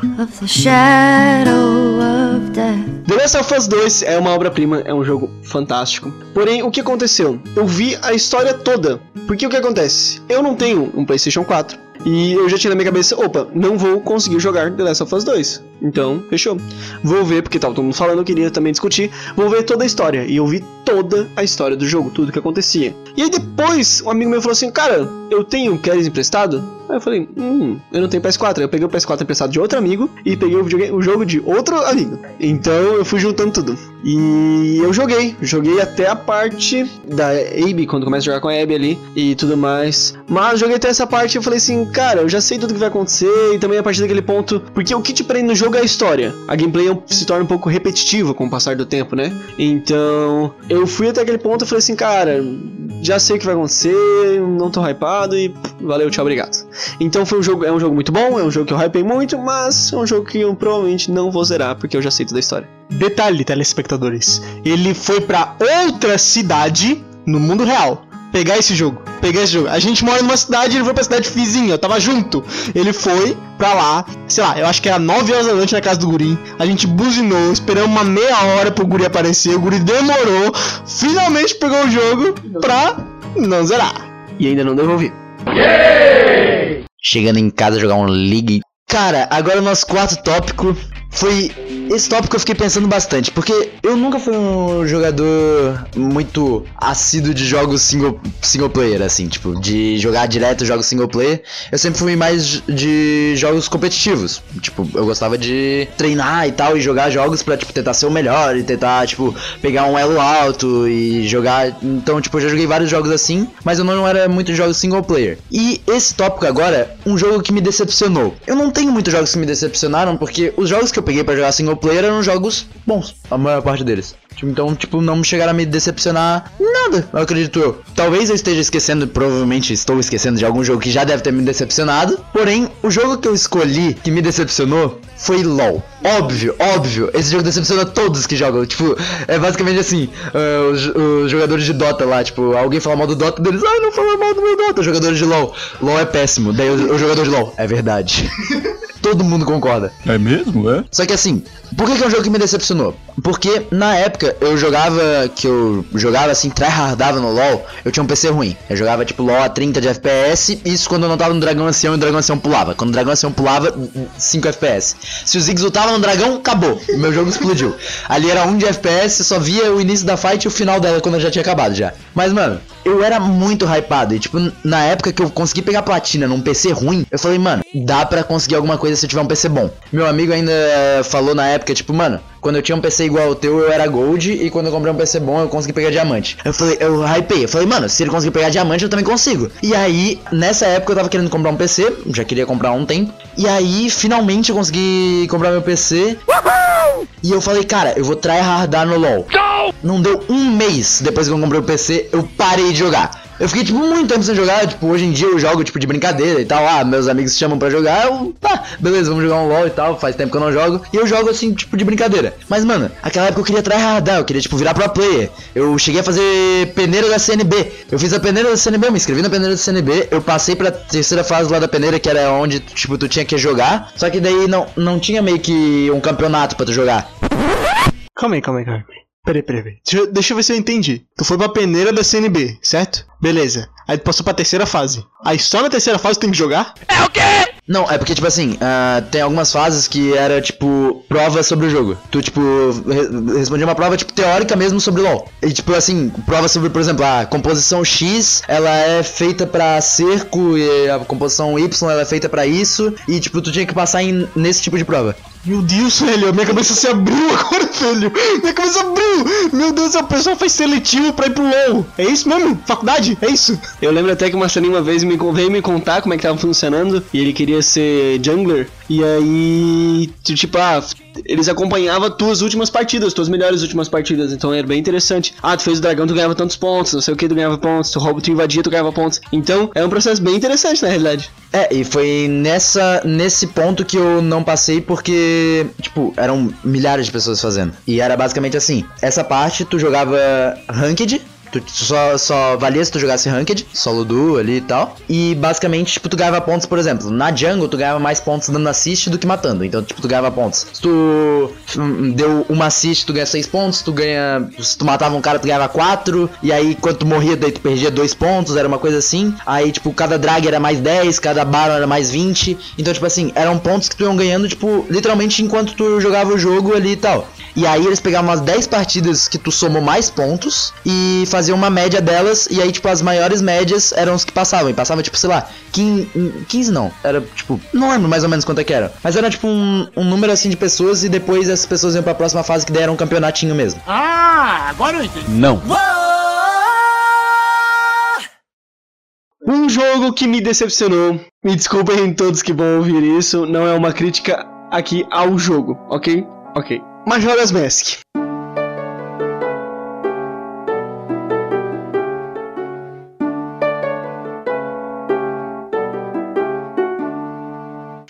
of the shadow of death. The Last of Us 2 é uma obra-prima, é um jogo fantástico. Porém, o que aconteceu? Eu vi a história toda. Porque o que acontece? Eu não tenho um PlayStation 4. E eu já tinha na minha cabeça, opa, não vou conseguir jogar The Last of Us 2. Então, fechou. Vou ver, porque tava todo mundo falando, eu queria também discutir. Vou ver toda a história. E eu vi toda a história do jogo, tudo que acontecia. E aí depois, um amigo meu falou assim, cara, eu tenho Queres emprestado? Aí eu falei, hum, eu não tenho PS4. Aí eu peguei o PS4 emprestado de outro amigo e peguei o, o jogo de outro amigo. Então eu fui juntando tudo. E eu joguei, joguei até a parte da Abby, quando começa a jogar com a Abby ali e tudo mais. Mas joguei até essa parte e eu falei assim, cara, eu já sei tudo que vai acontecer e também a partir daquele ponto. Porque o que te prende no jogo é a história. A gameplay se torna um pouco repetitiva com o passar do tempo, né? Então eu fui até aquele ponto e falei assim, cara, já sei o que vai acontecer, não tô hypado e valeu, tchau, obrigado. Então foi um jogo, é um jogo muito bom, é um jogo que eu hypei muito, mas é um jogo que eu provavelmente não vou zerar porque eu já sei toda a história. Detalhe, telespectadores. Ele foi pra outra cidade no mundo real. Pegar esse jogo. Pegar esse jogo. A gente mora numa cidade, ele foi pra cidade vizinha, eu tava junto. Ele foi pra lá, sei lá, eu acho que era 9 horas da noite na casa do guri. A gente buzinou, esperamos uma meia hora pro guri aparecer. O guri demorou, finalmente pegou o jogo pra não zerar. E ainda não devolvi. Chegando em casa jogar um League. Cara, agora o nosso quarto tópico foi. Esse tópico eu fiquei pensando bastante, porque eu nunca fui um jogador muito assíduo de jogos single, single player, assim, tipo, de jogar direto jogos single player. Eu sempre fui mais de jogos competitivos. Tipo, eu gostava de treinar e tal, e jogar jogos pra, tipo, tentar ser o melhor, e tentar, tipo, pegar um elo alto e jogar. Então, tipo, eu já joguei vários jogos assim, mas eu não era muito de jogos single player. E esse tópico agora, um jogo que me decepcionou. Eu não tenho muitos jogos que me decepcionaram, porque os jogos que eu eu peguei pra jogar single player eram jogos bons, a maior parte deles. Tipo, Então, tipo, não chegaram a me decepcionar nada, eu acredito eu. Talvez eu esteja esquecendo, provavelmente estou esquecendo de algum jogo que já deve ter me decepcionado. Porém, o jogo que eu escolhi que me decepcionou foi LOL. Óbvio, óbvio, esse jogo decepciona todos que jogam. Tipo, é basicamente assim: ah, os, os jogadores de Dota lá, tipo, alguém fala mal do Dota deles, ai, não fala mal do meu Dota. Jogadores de LOL, LOL é péssimo. Daí o, o jogador de LOL, é verdade. Todo mundo concorda. É mesmo? É? Só que assim, por que, que é um jogo que me decepcionou? Porque na época eu jogava, que eu jogava assim, tryhardava no LoL, eu tinha um PC ruim. Eu jogava tipo LoL a 30 de FPS, isso quando eu não tava no Dragão Ancião e o Dragão Ancião pulava. Quando o Dragão Ancião pulava, 5 FPS. Se o Ziggs lutava no dragão, acabou. O meu jogo explodiu. Ali era 1 de FPS, só via o início da fight e o final dela quando eu já tinha acabado já. Mas mano, eu era muito hypado. E tipo, na época que eu consegui pegar platina num PC ruim, eu falei, mano, dá pra conseguir alguma coisa se eu tiver um PC bom. Meu amigo ainda falou na época, tipo, mano, quando eu tinha um PC igual ao teu, eu era gold, e quando eu comprei um PC bom, eu consegui pegar diamante. Eu falei, eu hypei, eu falei, mano, se ele conseguir pegar diamante, eu também consigo. E aí, nessa época eu tava querendo comprar um PC, já queria comprar há um tempo. E aí, finalmente eu consegui comprar meu PC. E eu falei, cara, eu vou tryhardar no LoL. Não deu um mês depois que eu comprei o PC, eu parei de jogar. Eu fiquei, tipo, muito tempo sem jogar. Tipo, hoje em dia eu jogo, tipo, de brincadeira e tal. Ah, meus amigos chamam pra jogar. Eu, tá, beleza, vamos jogar um LoL e tal. Faz tempo que eu não jogo. E eu jogo, assim, tipo, de brincadeira. Mas, mano, aquela época eu queria tryhardar. Eu queria, tipo, virar pro player. Eu cheguei a fazer peneira da CNB. Eu fiz a peneira da CNB, eu me inscrevi na peneira da CNB. Eu passei pra terceira fase lá da peneira, que era onde, tipo, tu tinha que jogar. Só que daí não, não tinha meio que um campeonato pra tu jogar. Calma aí, calma aí, calma aí. Peraí, peraí, peraí. Deixa, eu- deixa eu ver se eu entendi. Tu foi pra peneira da CNB, certo? Beleza. Aí tu passou pra terceira fase. Aí só na terceira fase tu tem que jogar? Não, é porque, tipo assim, ah, tem algumas fases que era, tipo, prova sobre o jogo. Tu, tipo, re respondia uma prova, tipo, teórica mesmo sobre LoL. E, tipo, assim, prova sobre, por exemplo, a composição X, ela é feita pra cerco, e a composição Y, ela é feita pra isso. E, tipo, tu tinha que passar em, nesse tipo de prova. Meu Deus, velho, minha cabeça se abriu agora, velho. Minha cabeça abriu. Meu Deus, a pessoa faz seletivo pra ir pro LoL. É isso mesmo? Faculdade? É isso? Eu lembro até que o Marcelinho uma vez me, veio me contar como é que tava funcionando e ele queria ser jungler. E aí, tipo, ah, eles acompanhavam tuas últimas partidas, tuas melhores últimas partidas. Então era bem interessante. Ah, tu fez o dragão, tu ganhava tantos pontos, não sei o que, tu ganhava pontos. Tu rouba, tu invadia, tu ganhava pontos. Então é um processo bem interessante na realidade. É, e foi nessa nesse ponto que eu não passei porque, tipo, eram milhares de pessoas fazendo. E era basicamente assim, essa parte tu jogava ranked, Tu só, só valia se tu jogasse ranked, solo duo ali e tal. E basicamente, tipo, tu ganhava pontos, por exemplo, na jungle tu ganhava mais pontos dando assist do que matando. Então, tipo, tu ganhava pontos. Se tu deu uma assist, tu ganha 6 pontos. Tu ganha. Se tu matava um cara, tu ganhava 4. E aí, quando tu morria, daí tu perdia 2 pontos. Era uma coisa assim. Aí, tipo, cada drag era mais 10, cada baron era mais 20. Então, tipo assim, eram pontos que tu iam ganhando, tipo, literalmente enquanto tu jogava o jogo ali e tal. E aí eles pegavam umas 10 partidas que tu somou mais pontos e faziam uma média delas. E aí, tipo, as maiores médias eram os que passavam. E passava, tipo, sei lá, 15, 15 não. Era, tipo, não lembro mais ou menos quanto é que era. Mas era, tipo, um, um número assim de pessoas. E depois essas pessoas iam pra próxima fase que daí era um campeonatinho mesmo. Ah, agora eu entendi. Não. Um jogo que me decepcionou. Me desculpem todos que vão ouvir isso. Não é uma crítica aqui ao jogo, ok? Ok. Majora's Mask.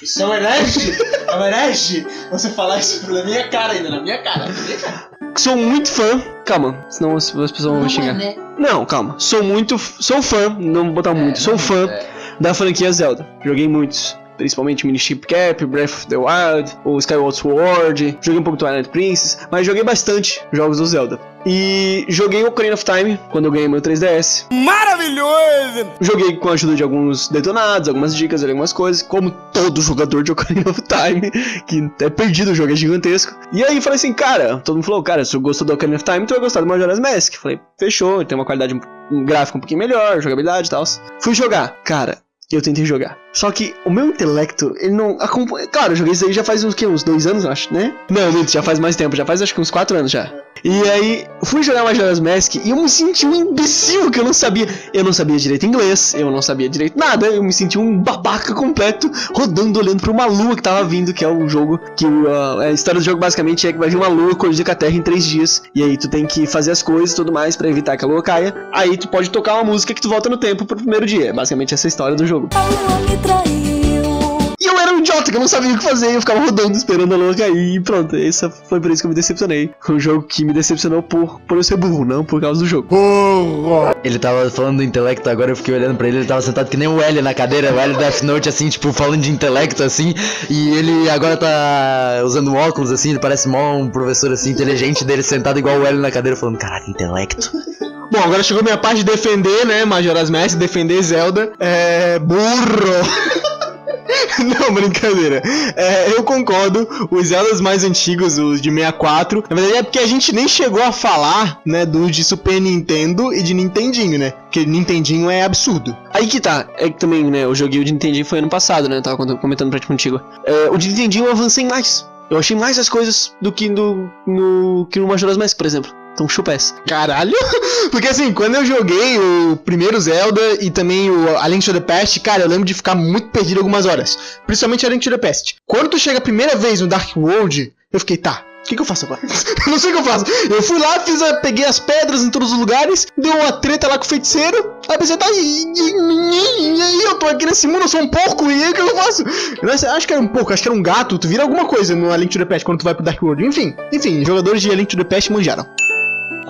Isso é um herege? É um herege? Você falar isso na minha cara ainda, na minha cara, na minha cara. Sou muito fã. Calma, senão as as pessoas vão me xingar. Não, calma. Sou muito. f- Sou fã, não vou botar muito. Sou fã da franquia Zelda. Joguei muitos. Principalmente Minish Cap, Breath of the Wild, o Skyward Sword. Joguei um pouco Twilight Princess, mas joguei bastante jogos do Zelda. E joguei Ocarina of Time quando eu ganhei meu 3DS. Maravilhoso! Joguei com a ajuda de alguns detonados, algumas dicas, algumas coisas, como todo jogador de Ocarina of Time, que é perdido, o jogo é gigantesco. E aí falei assim, cara, todo mundo falou, cara, se eu gostou do Ocarina of Time, tu vai gostar do Majora's Mask. Falei, fechou, tem uma qualidade um gráfico um pouquinho melhor, jogabilidade e tal. Fui jogar, cara. Eu tentei jogar. Só que o meu intelecto, ele não acompanha. Claro, eu joguei isso aí já faz uns, que, uns dois anos, acho, né? Não, minto, já faz mais tempo, já faz acho que uns quatro anos já. E aí, fui jogar Majora's Mask e eu me senti um imbecil que eu não sabia. Eu não sabia direito inglês, eu não sabia direito nada. Eu me senti um babaca completo, rodando, olhando pra uma lua que tava vindo, que é o jogo. Que uh, a história do jogo basicamente é que vai vir uma lua colidir com a Terra em três dias. E aí tu tem que fazer as coisas e tudo mais pra evitar que a lua caia. Aí tu pode tocar uma música que tu volta no tempo pro primeiro dia. É basicamente essa a história do jogo. E eu era um idiota que eu não sabia o que fazer, eu ficava rodando esperando a lua cair e pronto. Essa foi por isso que eu me decepcionei. Foi um jogo que me decepcionou por, por eu ser burro, não por causa do jogo. Ele tava falando do intelecto, agora eu fiquei olhando pra ele, ele tava sentado que nem o L na cadeira, o L Death Note, assim, tipo, falando de intelecto, assim, e ele agora tá usando óculos, assim, ele parece mó um professor, assim, inteligente dele, sentado igual o L na cadeira, falando, caraca, intelecto. Bom, agora chegou minha parte de defender, né, Majora's Mask, defender Zelda. É. burro! Não, brincadeira. É, eu concordo. Os Zeldas mais antigos, os de 64, na verdade é porque a gente nem chegou a falar, né, dos de Super Nintendo e de Nintendinho, né? Porque Nintendinho é absurdo. Aí que tá, é que também, né, eu joguei o de Nintendinho foi ano passado, né, eu tava comentando pra ti contigo. É, o de Nintendinho eu avancei mais. Eu achei mais as coisas do que no, no que no Majora's Mask, por exemplo. Então chupa essa. Caralho! Porque assim, quando eu joguei o primeiro Zelda e também o A Link to the Past, cara, eu lembro de ficar muito perdido algumas horas. Principalmente A Link to the Past. Quando tu chega a primeira vez no Dark World, eu fiquei, tá, o que, que eu faço agora? eu não sei o que eu faço. Eu fui lá, fiz a, peguei as pedras em todos os lugares, deu uma treta lá com o feiticeiro. Aí pensei, tá, e, e, e aí eu tô aqui nesse mundo, eu sou um porco, e aí o que eu faço? Eu acho que era um porco, acho que era um gato, tu vira alguma coisa no A Link to the Past quando tu vai pro Dark World. Enfim, enfim, jogadores de A Link to the Past manjaram.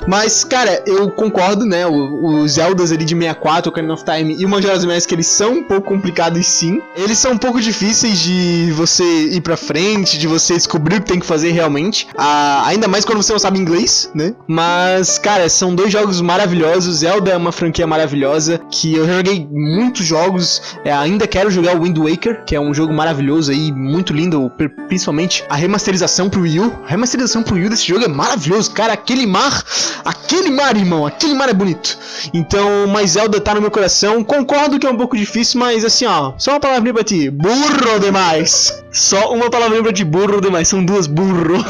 Mas, cara, eu concordo, né? Os Zeldas ali de 64, o Ocarina of Time e o Majora's Mask, eles são um pouco complicados sim. Eles são um pouco difíceis de você ir pra frente, de você descobrir o que tem que fazer realmente. Ah, ainda mais quando você não sabe inglês, né? Mas, cara, são dois jogos maravilhosos. Zelda é uma franquia maravilhosa que eu já joguei muitos jogos. É, ainda quero jogar o Wind Waker, que é um jogo maravilhoso aí, muito lindo, pri- principalmente a remasterização pro Wii U. A remasterização pro Wii U desse jogo é maravilhoso, cara. Aquele mar, aquele mar, irmão, aquele mar é bonito. Então, mas Zelda tá no meu coração. Concordo que é um pouco difícil, mas assim, ó, só uma palavrinha pra ti: burro demais. Só uma palavrinha pra ti, burro demais. São duas, burro.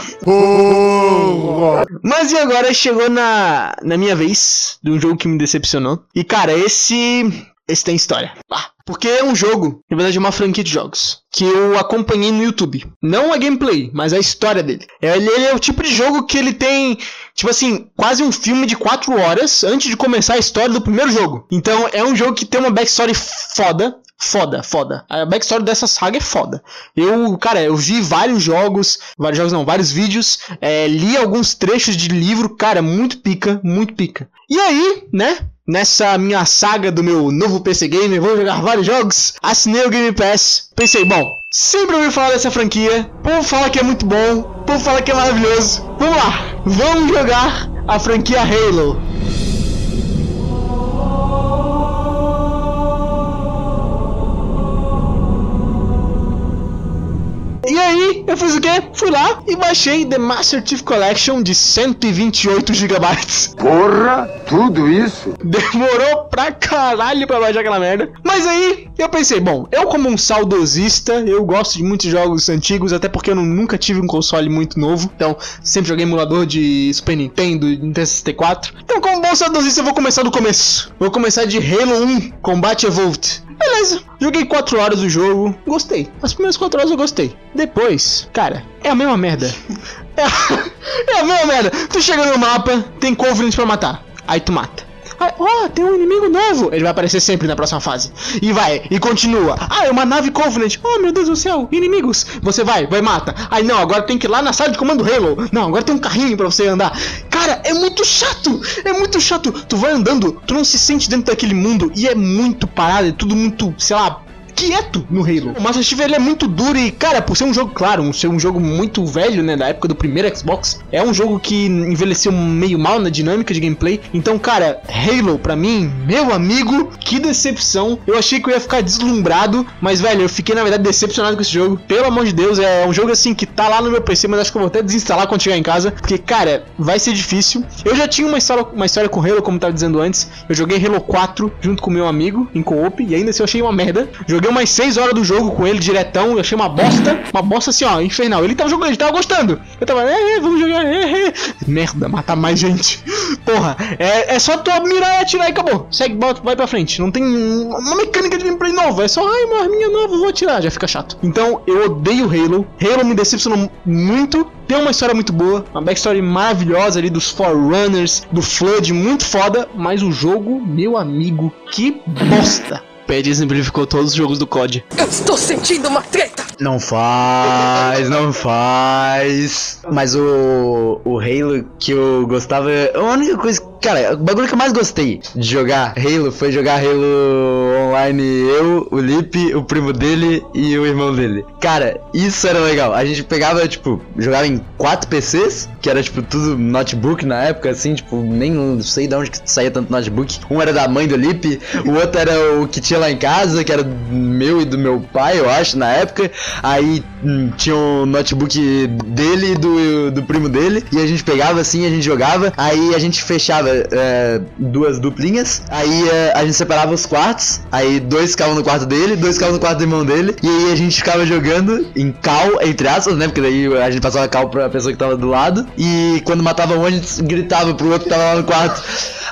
Mas e agora chegou na, na minha vez de um jogo que me decepcionou. E cara, esse. Esse tem história. Ah, porque é um jogo, na verdade é uma franquia de jogos, que eu acompanhei no YouTube. Não a gameplay, mas a história dele. Ele, ele é o tipo de jogo que ele tem, tipo assim, quase um filme de 4 horas antes de começar a história do primeiro jogo. Então é um jogo que tem uma backstory foda. Foda, foda. A backstory dessa saga é foda. Eu, cara, eu vi vários jogos, vários jogos não, vários vídeos, é, li alguns trechos de livro, cara, muito pica, muito pica. E aí, né? Nessa minha saga do meu novo PC Gamer, vou jogar vários jogos. Assinei o Game Pass. Pensei, bom, sempre ouvi falar dessa franquia. O povo fala que é muito bom. O povo fala que é maravilhoso. Vamos lá, vamos jogar a franquia Halo. Eu fiz o quê? Fui lá e baixei The Master Chief Collection de 128 GB. Porra, tudo isso? Demorou pra caralho pra baixar aquela merda. Mas aí, eu pensei, bom, eu como um saudosista, eu gosto de muitos jogos antigos, até porque eu nu- nunca tive um console muito novo. Então, sempre joguei emulador de Super Nintendo, Nintendo 64. Então, como bom saudosista, eu vou começar do começo. Vou começar de Halo 1, Combat Evolved. Beleza, joguei 4 horas do jogo, gostei. As primeiras 4 horas eu gostei. Depois, cara, é a mesma merda. É a, é a mesma merda. Tu chega no mapa, tem Covenant pra matar. Aí tu mata. Ó, tem um inimigo novo. Ele vai aparecer sempre na próxima fase. E vai, e continua. Ah, é uma nave Covenant. Oh, meu Deus do céu, inimigos. Você vai, vai, mata. Aí não, agora tem que ir lá na sala de comando Halo. Não, agora tem um carrinho pra você andar. Cara, é muito chato. É muito chato. Tu vai andando, tu não se sente dentro daquele mundo. E é muito parado, é tudo muito, sei lá, quieto no Halo. O Master Chief ele é muito duro e, cara, por ser um jogo, claro, um- ser um jogo muito velho, né, da época do primeiro Xbox, é um jogo que envelheceu meio mal na dinâmica de gameplay. Então, cara, Halo, pra mim, meu amigo, que decepção. Eu achei que eu ia ficar deslumbrado, mas, velho, eu fiquei, na verdade, decepcionado com esse jogo. Pelo amor de Deus, é um jogo assim que tá lá no meu PC, mas acho que eu vou até desinstalar quando chegar em casa, porque, cara, vai ser difícil. Eu já tinha uma história, uma história com Halo, como eu tava dizendo antes. Eu joguei Halo 4 junto com meu amigo em co-op, e ainda assim eu achei uma merda. Joguei Joguei umas 6 horas do jogo com ele diretão, eu achei uma bosta, uma bosta assim, ó, infernal. Ele tava jogando, ele tava gostando. Eu tava, é, é, vamos jogar, é. Merda, matar mais gente. Porra, é, é só tu mirar e atirar e acabou. Segue, bota, vai pra frente. Não tem uma mecânica de gameplay nova, é só, ai, uma arminha nova, vou atirar, já fica chato. Então, eu odeio Halo. Halo me decepcionou muito. Tem uma história muito boa, uma backstory maravilhosa ali dos Forerunners, do Flood, muito foda, mas o jogo, meu amigo, que bosta. Pad exemplificou todos os jogos do COD. Eu estou sentindo uma treta! Não faz, não faz. Mas o, o Halo que eu gostava. A única coisa. Cara, o bagulho que eu mais gostei de jogar Halo foi jogar Halo online. Eu, o Lipe, o primo dele e o irmão dele. Cara, isso era legal. A gente pegava, tipo, jogava em quatro PCs, que era, tipo, tudo notebook na época, assim, tipo, nem sei de onde que saía tanto notebook. Um era da mãe do Lipe, o outro era o que tinha lá em casa, que era meu e do meu pai, eu acho, na época. Aí hum, tinha um notebook dele e do, do primo dele. E a gente pegava assim, a gente jogava. Aí a gente fechava é, duas duplinhas. Aí é, a gente separava os quartos. Aí dois ficavam no quarto dele, dois ficavam no quarto do irmão dele. E aí a gente ficava jogando em cal, entre aspas, né? Porque daí a gente passava cal pra pessoa que tava do lado. E quando matava um, a gente gritava pro outro que tava lá no quarto.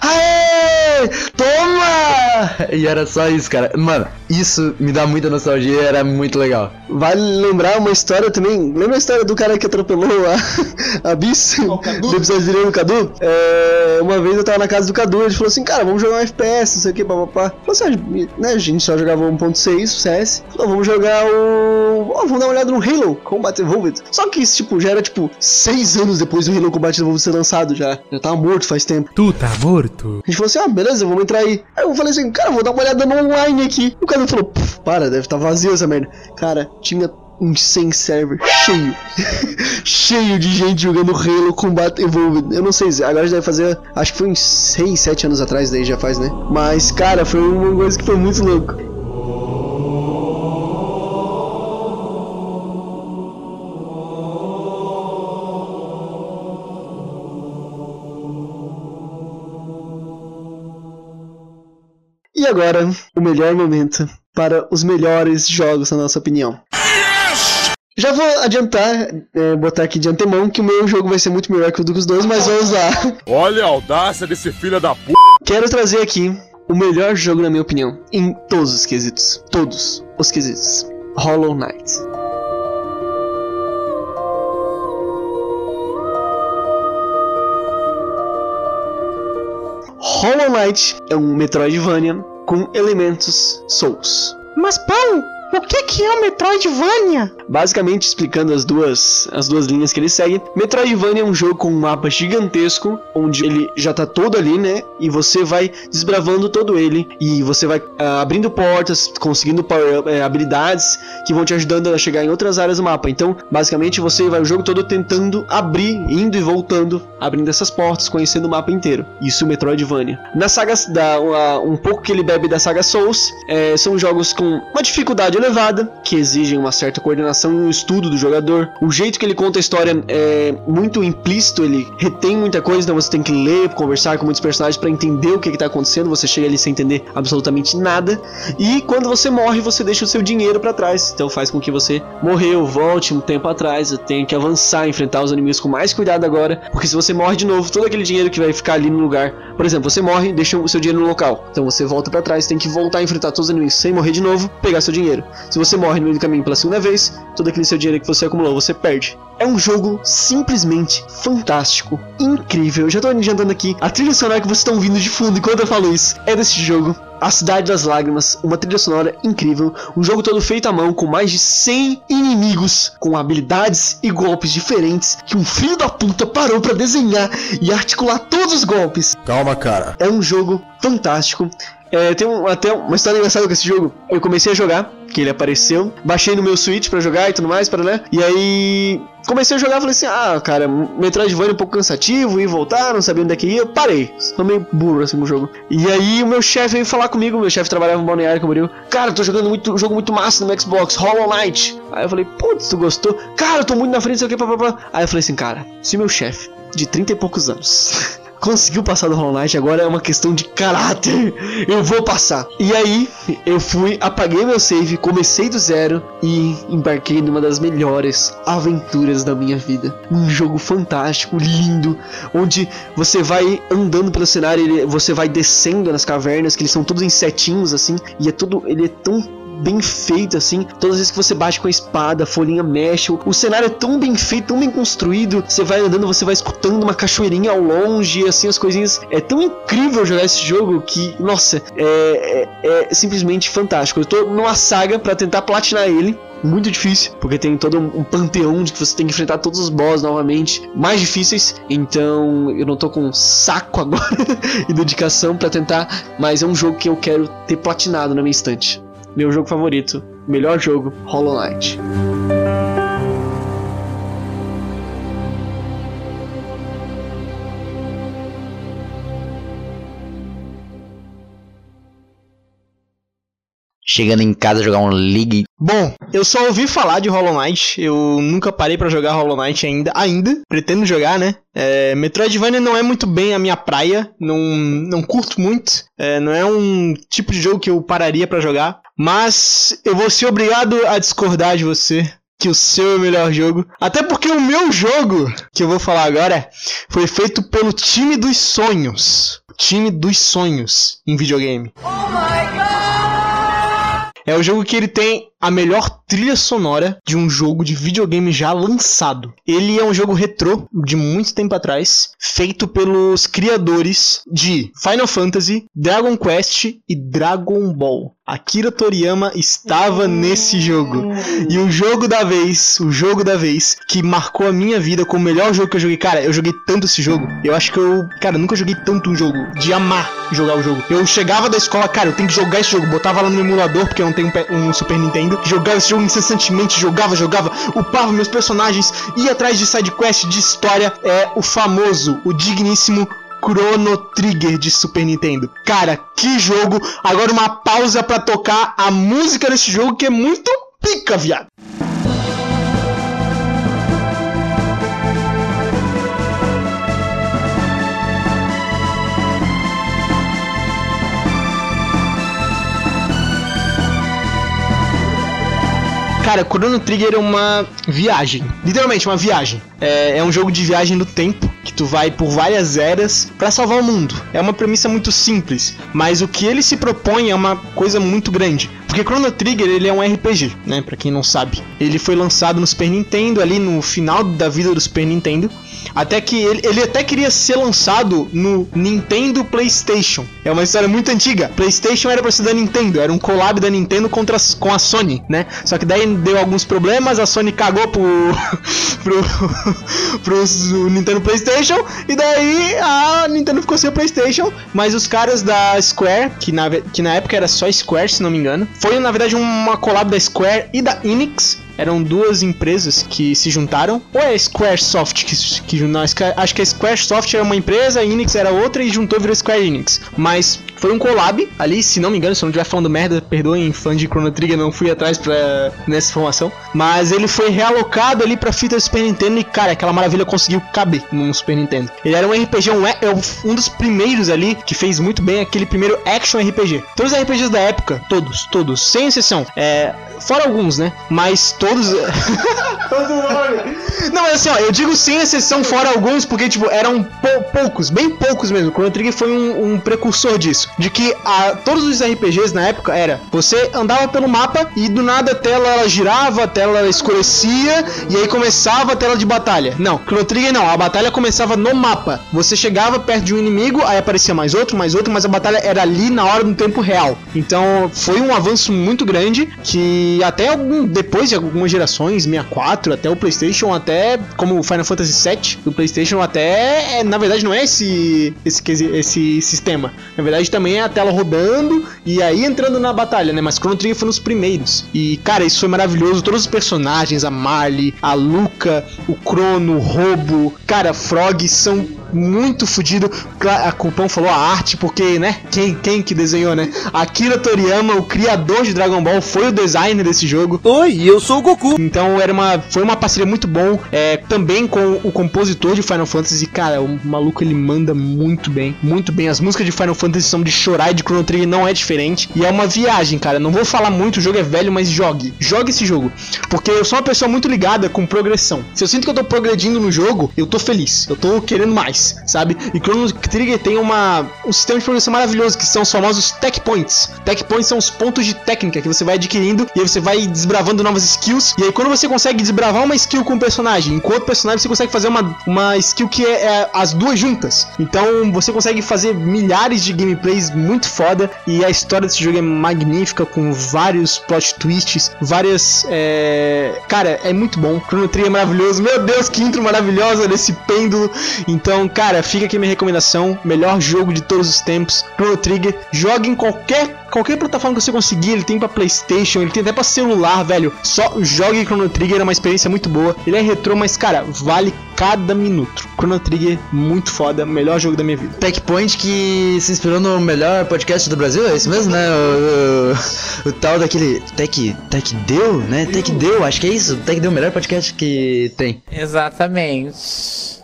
Aê! Toma! E era só isso, cara. Mano, isso me dá muita nostalgia, era muito legal. Vale lembrar uma história também. Lembra a história do cara que atropelou a, a Bis? Do episódio no Cadu? É, uma vez eu tava na casa do Cadu, ele falou assim, cara, vamos jogar um FPS, não sei o que, papapá. Falou assim, ah, né, a gente só jogava 1.6, CS. Falou, vamos jogar o. Ó, vamos dar uma olhada no Halo Combat Evolved. Só que isso, tipo, já era tipo seis anos depois do Halo Combat Evolved ser lançado já. Já tava morto faz tempo. Tu tá morto? A gente falou assim, ah, beleza, vamos entrar aí. Aí eu falei assim, cara, vou dar uma olhada no online aqui. O cara falou, para, deve estar tá vazio essa merda. Cara, tinha um 100 server cheio. cheio de gente jogando Halo Combat Evolved. Eu não sei, agora já deve fazer. Acho que foi uns 6, 7 anos atrás, daí já faz, né? Mas, cara, foi uma coisa que foi muito louco. E agora, o melhor momento para os melhores jogos, na nossa opinião. Já vou adiantar, é, botar aqui de antemão, que o meu jogo vai ser muito melhor que o dos dois, mas vamos lá. Olha a audácia desse filho da p. Quero trazer aqui o melhor jogo, na minha opinião, em todos os quesitos. Todos os quesitos. Hollow Knight. Hollow Knight é um Metroidvania com elementos Souls. Mas, pão, o que, que é o Metroidvania? Basicamente, explicando as duas, as duas linhas que ele segue, Metroidvania é um jogo com um mapa gigantesco, onde ele já tá todo ali, né? E você vai desbravando todo ele, e você vai uh, abrindo portas, conseguindo power, uh, habilidades que vão te ajudando a chegar em outras áreas do mapa. Então, basicamente, você vai o jogo todo tentando abrir, indo e voltando, abrindo essas portas, conhecendo o mapa inteiro. Isso, Metroidvania. Na saga, da, um pouco que ele bebe da saga Souls, é, são jogos com uma dificuldade elevada, que exigem uma certa coordenação e um estudo do jogador. O jeito que ele conta a história é muito implícito, ele retém muita coisa, então você tem que ler, conversar com muitos personagens para entender o que está acontecendo. Você chega ali sem entender absolutamente nada. E quando você morre, você deixa o seu dinheiro para trás. Então faz com que você morreu, volte um tempo atrás, tenha que avançar, enfrentar os inimigos com mais cuidado agora, porque se você morre de novo, todo aquele dinheiro que vai ficar ali no lugar, por exemplo, você morre, deixa o seu dinheiro no local. Então você volta para trás, tem que voltar a enfrentar todos os inimigos sem morrer de novo, pegar seu dinheiro. Se você morre no meio do caminho pela segunda vez, todo aquele seu dinheiro que você acumulou, você perde. É um jogo simplesmente fantástico, incrível. Eu já tô adiantando aqui. A trilha sonora que vocês estão ouvindo de fundo enquanto eu falo isso é desse jogo. A Cidade das Lágrimas, uma trilha sonora incrível, um jogo todo feito à mão com mais de 100 inimigos com habilidades e golpes diferentes que um filho da puta parou para desenhar e articular todos os golpes. Calma, cara. É um jogo fantástico. É, tem um, até uma história engraçada com esse jogo. Eu comecei a jogar, que ele apareceu, baixei no meu Switch para jogar e tudo mais, para né? E aí comecei a jogar, falei assim: "Ah, cara, Metroidvania é um pouco cansativo e voltar, não sabia onde é que ia". Parei. Sou meio burro assim no jogo. E aí o meu chefe veio falar comigo, meu chefe trabalhava no Balneário Camboriú. Cara, tô jogando muito jogo muito massa no Xbox, Hollow Knight. Aí eu falei: "Putz, tu gostou?". Cara, eu tô muito na frente, sei o que, papapá. Aí eu falei assim: "Cara, se meu chefe de 30 e poucos anos conseguiu passar do Hollow Knight, agora é uma questão de caráter. Eu vou passar. E aí, eu fui, apaguei meu save, comecei do zero e embarquei numa das melhores aventuras da minha vida. Um jogo fantástico, lindo, onde você vai andando pelo cenário, você vai descendo nas cavernas, que eles são todos em setinhos assim, e é tudo, ele é tão bem feito assim. Todas as vezes que você bate com a espada, a folhinha mexe. O, cenário é tão bem feito, tão bem construído. Você vai andando, você vai escutando uma cachoeirinha ao longe, assim, as coisinhas. É tão incrível jogar esse jogo que, nossa, é, é- é simplesmente fantástico. Eu tô numa saga pra tentar platinar ele. Muito difícil, porque tem todo um, panteão de que você tem que enfrentar todos os boss novamente, mais difíceis. Então eu não tô com saco agora e dedicação pra tentar, mas é um jogo que eu quero ter platinado na minha estante meu jogo favorito, melhor jogo, Hollow Knight. Chegando em casa jogar um League. Bom, eu só ouvi falar de Hollow Knight, eu nunca parei pra jogar Hollow Knight ainda, ainda, pretendo jogar, né? É, Metroidvania não é muito bem a minha praia, não, não curto muito, é, não é um tipo de jogo que eu pararia pra jogar, mas eu vou ser obrigado a discordar de você. Que o seu é o melhor jogo. Até porque o meu jogo, que eu vou falar agora, foi feito pelo time dos sonhos. Time dos sonhos em videogame. É o jogo que ele tem a melhor trilha sonora de um jogo de videogame já lançado. Ele é um jogo retrô de muito tempo atrás, feito pelos criadores de Final Fantasy, Dragon Quest e Dragon Ball. Akira Toriyama estava nesse jogo. E o jogo da vez, o jogo da vez que marcou a minha vida como o melhor jogo que eu joguei. Cara, eu joguei tanto esse jogo. Eu acho que eu, cara, nunca joguei tanto um jogo de amar jogar o jogo. Eu chegava da escola, cara, eu tenho que jogar esse jogo. Botava lá no emulador porque eu não tenho um pe- um Nintendo. Jogava esse jogo incessantemente, jogava, jogava, upava meus personagens, ia atrás de sidequest, de história. É o famoso, o digníssimo Chrono Trigger de Super Nintendo. Cara, que jogo! Agora uma pausa pra tocar a música desse jogo que é muito pica, viado. Cara, Chrono Trigger é uma viagem. Literalmente, uma viagem. É, é um jogo de viagem no tempo, que tu vai por várias eras pra salvar o mundo. É uma premissa muito simples, mas o que ele se propõe é uma coisa muito grande. Porque Chrono Trigger, ele é um RPG, né? Pra quem não sabe. Ele foi lançado no Super Nintendo, ali no final da vida do Super Nintendo. Até que ele, ele até queria ser lançado no Nintendo PlayStation. É uma história muito antiga. PlayStation era pra ser da Nintendo, era um collab da Nintendo contra, com a Sony, né? Só que daí deu alguns problemas, a Sony cagou pro, pro, pro Nintendo PlayStation, e daí a Nintendo ficou sem o PlayStation. Mas os caras da Square, que na, que na época era só Square, se não me engano, foi na verdade uma collab da Square e da Enix. Eram duas empresas que se juntaram. Ou é a Squaresoft que, que não, acho que- a Squaresoft era uma empresa, a Enix era outra e juntou virou Square Enix. Mas foi um collab ali, se não me engano, se eu não estiver falando merda, perdoem, fã de Chrono Trigger, não fui atrás pra, nessa informação. Mas ele foi realocado ali pra fita do Super Nintendo e, cara, aquela maravilha conseguiu caber no Super Nintendo. Ele era um RPG, um, é um dos primeiros ali que fez muito bem aquele primeiro action RPG. Todos os RPGs da época, todos, todos, sem exceção. É, fora alguns, né? Mas todos. Não, mas assim, ó, eu digo sem exceção, fora alguns, porque, tipo, eram pou- poucos, bem poucos mesmo. Chrono Trigger foi um, um precursor disso. De que a, todos os RPGs na época era você andava pelo mapa e do nada a tela ela girava, a tela escurecia e aí começava a tela de batalha. Não, Chrono Trigger não, a batalha começava no mapa. Você chegava perto de um inimigo, aí aparecia mais outro, mais outro, mas a batalha era ali na hora do tempo real. Então foi um avanço muito grande que até algum, depois de algumas gerações, 64, até o PlayStation, até como o Final Fantasy VII do PlayStation, até é, na verdade não é esse, esse quesi- esse sistema. Na verdade também é a tela rodando e aí entrando na batalha, né? Mas Chrono Trigger foi nos primeiros. E cara, isso foi maravilhoso. Todos os personagens, a Marley, a Luca, o Crono, o Robo, cara, Frog são muito fodido. A Cupom falou a arte, porque, né? Quem, quem que desenhou, né? Akira Toriyama, o criador de Dragon Ball, foi o designer desse jogo. Oi, eu sou o Goku. Então era uma, foi uma parceria muito bom. É, também com o compositor de Final Fantasy. Cara, o maluco ele manda muito bem. Muito bem. As músicas de Final Fantasy são de chorar e de Chrono Trigger não é diferente. E é uma viagem, cara. Não vou falar muito, o jogo é velho, mas jogue. Jogue esse jogo. Porque eu sou uma pessoa muito ligada com progressão. Se eu sinto que eu tô progredindo no jogo, eu tô feliz. Eu tô querendo mais, sabe? E Chrono Trigger tem uma, um sistema de progressão maravilhoso, que são os famosos Tech Points. Tech Points são os pontos de técnica que você vai adquirindo e aí você vai desbravando novas skills. E aí quando você consegue desbravar uma skill com um personagem, com outro personagem você consegue fazer uma, uma skill que é, é as duas juntas. Então você consegue fazer milhares de gameplays muito foda e a história desse jogo é magnífica com vários plot twists, várias é... cara, é muito bom. Chrono Trigger é maravilhoso. Meu Deus, que intro maravilhosa desse pêndulo. Então, cara, fica aqui a minha recomendação, melhor jogo de todos os tempos, Chrono Trigger. Jogue em qualquer qualquer plataforma que você conseguir, ele tem pra Playstation, ele tem até pra celular, velho. Só jogue Chrono Trigger, é uma experiência muito boa. Ele é retrô, mas cara, vale cada minuto. Chrono Trigger, muito foda, melhor jogo da minha vida. Tech Point que se inspirou no melhor podcast do Brasil, é isso mesmo, né? O, o- o tal daquele Tech, Tech Deu, né? Tech Deu, acho que é isso. Tech Deu, o melhor podcast que tem. Exatamente.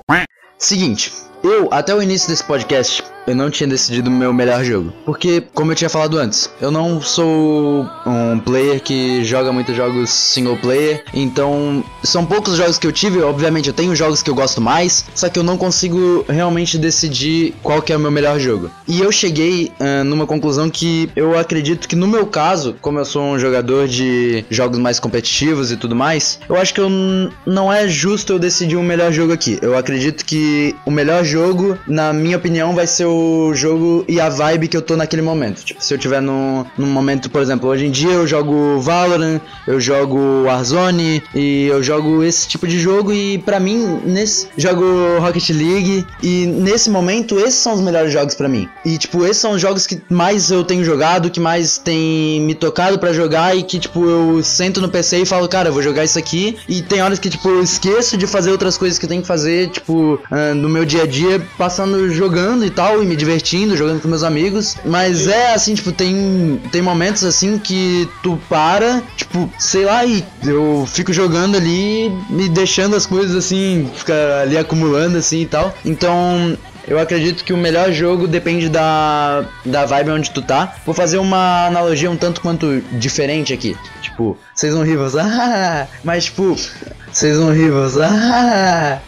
Seguinte, eu até o início desse podcast eu não tinha decidido o meu melhor jogo, porque como eu tinha falado antes, eu não sou um player que joga muitos jogos single player, então são poucos jogos que eu tive, obviamente eu tenho jogos que eu gosto mais, só que eu não consigo realmente decidir qual que é o meu melhor jogo. E eu cheguei ah, numa conclusão que eu acredito que no meu caso, como eu sou um jogador de jogos mais competitivos e tudo mais, eu acho que eu não é justo eu decidir o melhor jogo aqui. Eu acredito que o melhor jogo, na minha opinião, vai ser o jogo e a vibe que eu tô naquele momento. Tipo, se eu tiver num, num momento, por exemplo, hoje em dia eu jogo Valorant, eu jogo Warzone e eu jogo esse tipo de jogo e pra mim, nesse jogo Rocket League e nesse momento esses são os melhores jogos pra mim. E tipo, esses são os jogos que mais eu tenho jogado, que mais tem me tocado pra jogar e que tipo eu sento no PC e falo, cara, eu vou jogar isso aqui e tem horas que tipo eu esqueço de fazer outras coisas que eu tenho que fazer, tipo, ah, no meu dia a dia, passando jogando e tal e me divertindo, jogando com meus amigos, mas é assim, tipo, tem tem momentos assim que tu para, tipo, sei lá, e eu fico jogando ali me deixando as coisas assim, fica ali acumulando assim e tal. Então, eu acredito que o melhor jogo depende da, da vibe onde tu tá. Vou fazer uma analogia um tanto quanto diferente aqui. Tipo, vocês vão rir, vocês, ah, mas tipo, vocês vão rir, vocês, ah.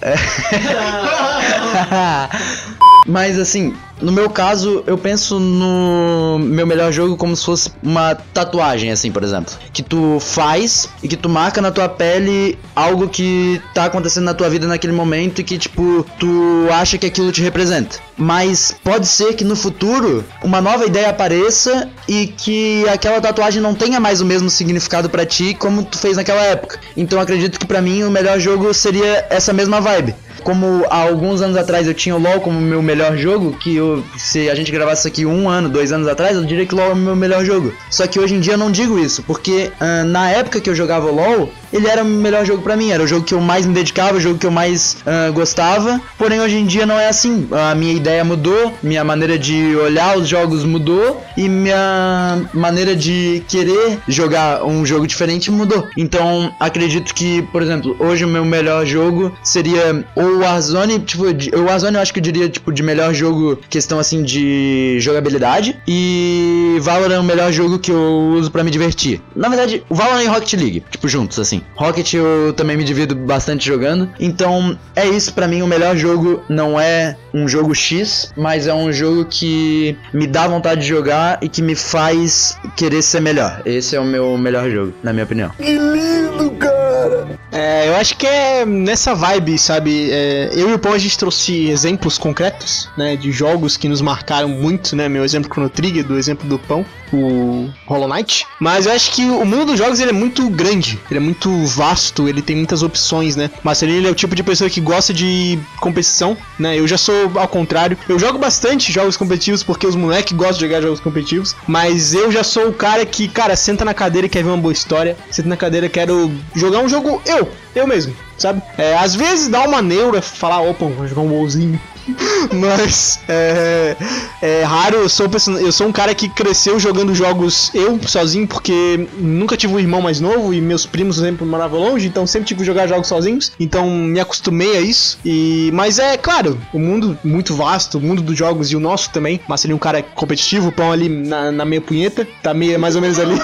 Mas assim, no meu caso, eu penso no meu melhor jogo como se fosse uma tatuagem, assim, por exemplo. Que tu faz e que tu marca na tua pele algo que tá acontecendo na tua vida naquele momento e que, tipo, tu acha que aquilo te representa. Mas pode ser que no futuro uma nova ideia apareça e que aquela tatuagem não tenha mais o mesmo significado pra ti como tu fez naquela época. Então acredito que pra mim o melhor jogo seria essa mesma vibe. Como há alguns anos atrás eu tinha o LoL como meu melhor jogo, que eu, se a gente gravasse aqui um ano, dois anos atrás, eu diria que LoL é o meu melhor jogo. Só que hoje em dia eu não digo isso, porque ah, na época que eu jogava LoL, ele era o melhor jogo pra mim, era o jogo que eu mais me dedicava, o jogo que eu mais ah, gostava. Porém hoje em dia não é assim. A minha ideia mudou, minha maneira de olhar os jogos mudou e minha maneira de querer jogar um jogo diferente mudou. Então acredito que, por exemplo, hoje o meu melhor jogo seria o Warzone, tipo, o Warzone eu acho que eu diria tipo de melhor jogo questão assim de jogabilidade e Valorant é o melhor jogo que eu uso pra me divertir. Na verdade, o Valorant e Rocket League, tipo juntos assim. Rocket eu também me divido bastante jogando. Então, é isso pra mim o melhor jogo não é um jogo X, mas é um jogo que me dá vontade de jogar e que me faz querer ser melhor. Esse é o meu melhor jogo, na minha opinião. Que lindo, cara! É, eu acho que é nessa vibe, sabe? É, eu e o Paul a gente trouxe exemplos concretos, né? De jogos que nos marcaram muito, né? Meu exemplo Chrono Trigger, do exemplo do Pão, o Hollow Knight. Mas eu acho que o mundo dos jogos ele é muito grande, ele é muito vasto, ele tem muitas opções, né? Marcelinho ele é o tipo de pessoa que gosta de competição, né? Eu já sou ao contrário. Eu jogo bastante jogos competitivos porque os moleques gostam de jogar jogos competitivos, mas eu já sou o cara que, cara, senta na cadeira e quer ver uma boa história, senta na cadeira quero jogar um jogo eu, eu mesmo, sabe? É, às vezes dá uma neura falar, opa, vou jogar um WoWzinho. Mas é, é raro, eu sou, person- eu sou um cara que cresceu jogando jogos eu sozinho, porque nunca tive um irmão mais novo e meus primos sempre moravam longe, então sempre tive que jogar jogos sozinhos, então me acostumei a isso. E mas é claro, o mundo muito vasto, o mundo dos jogos e o nosso também. Mas seria um cara competitivo, o pão ali na, na meia punheta, tá meio, mais ou menos ali.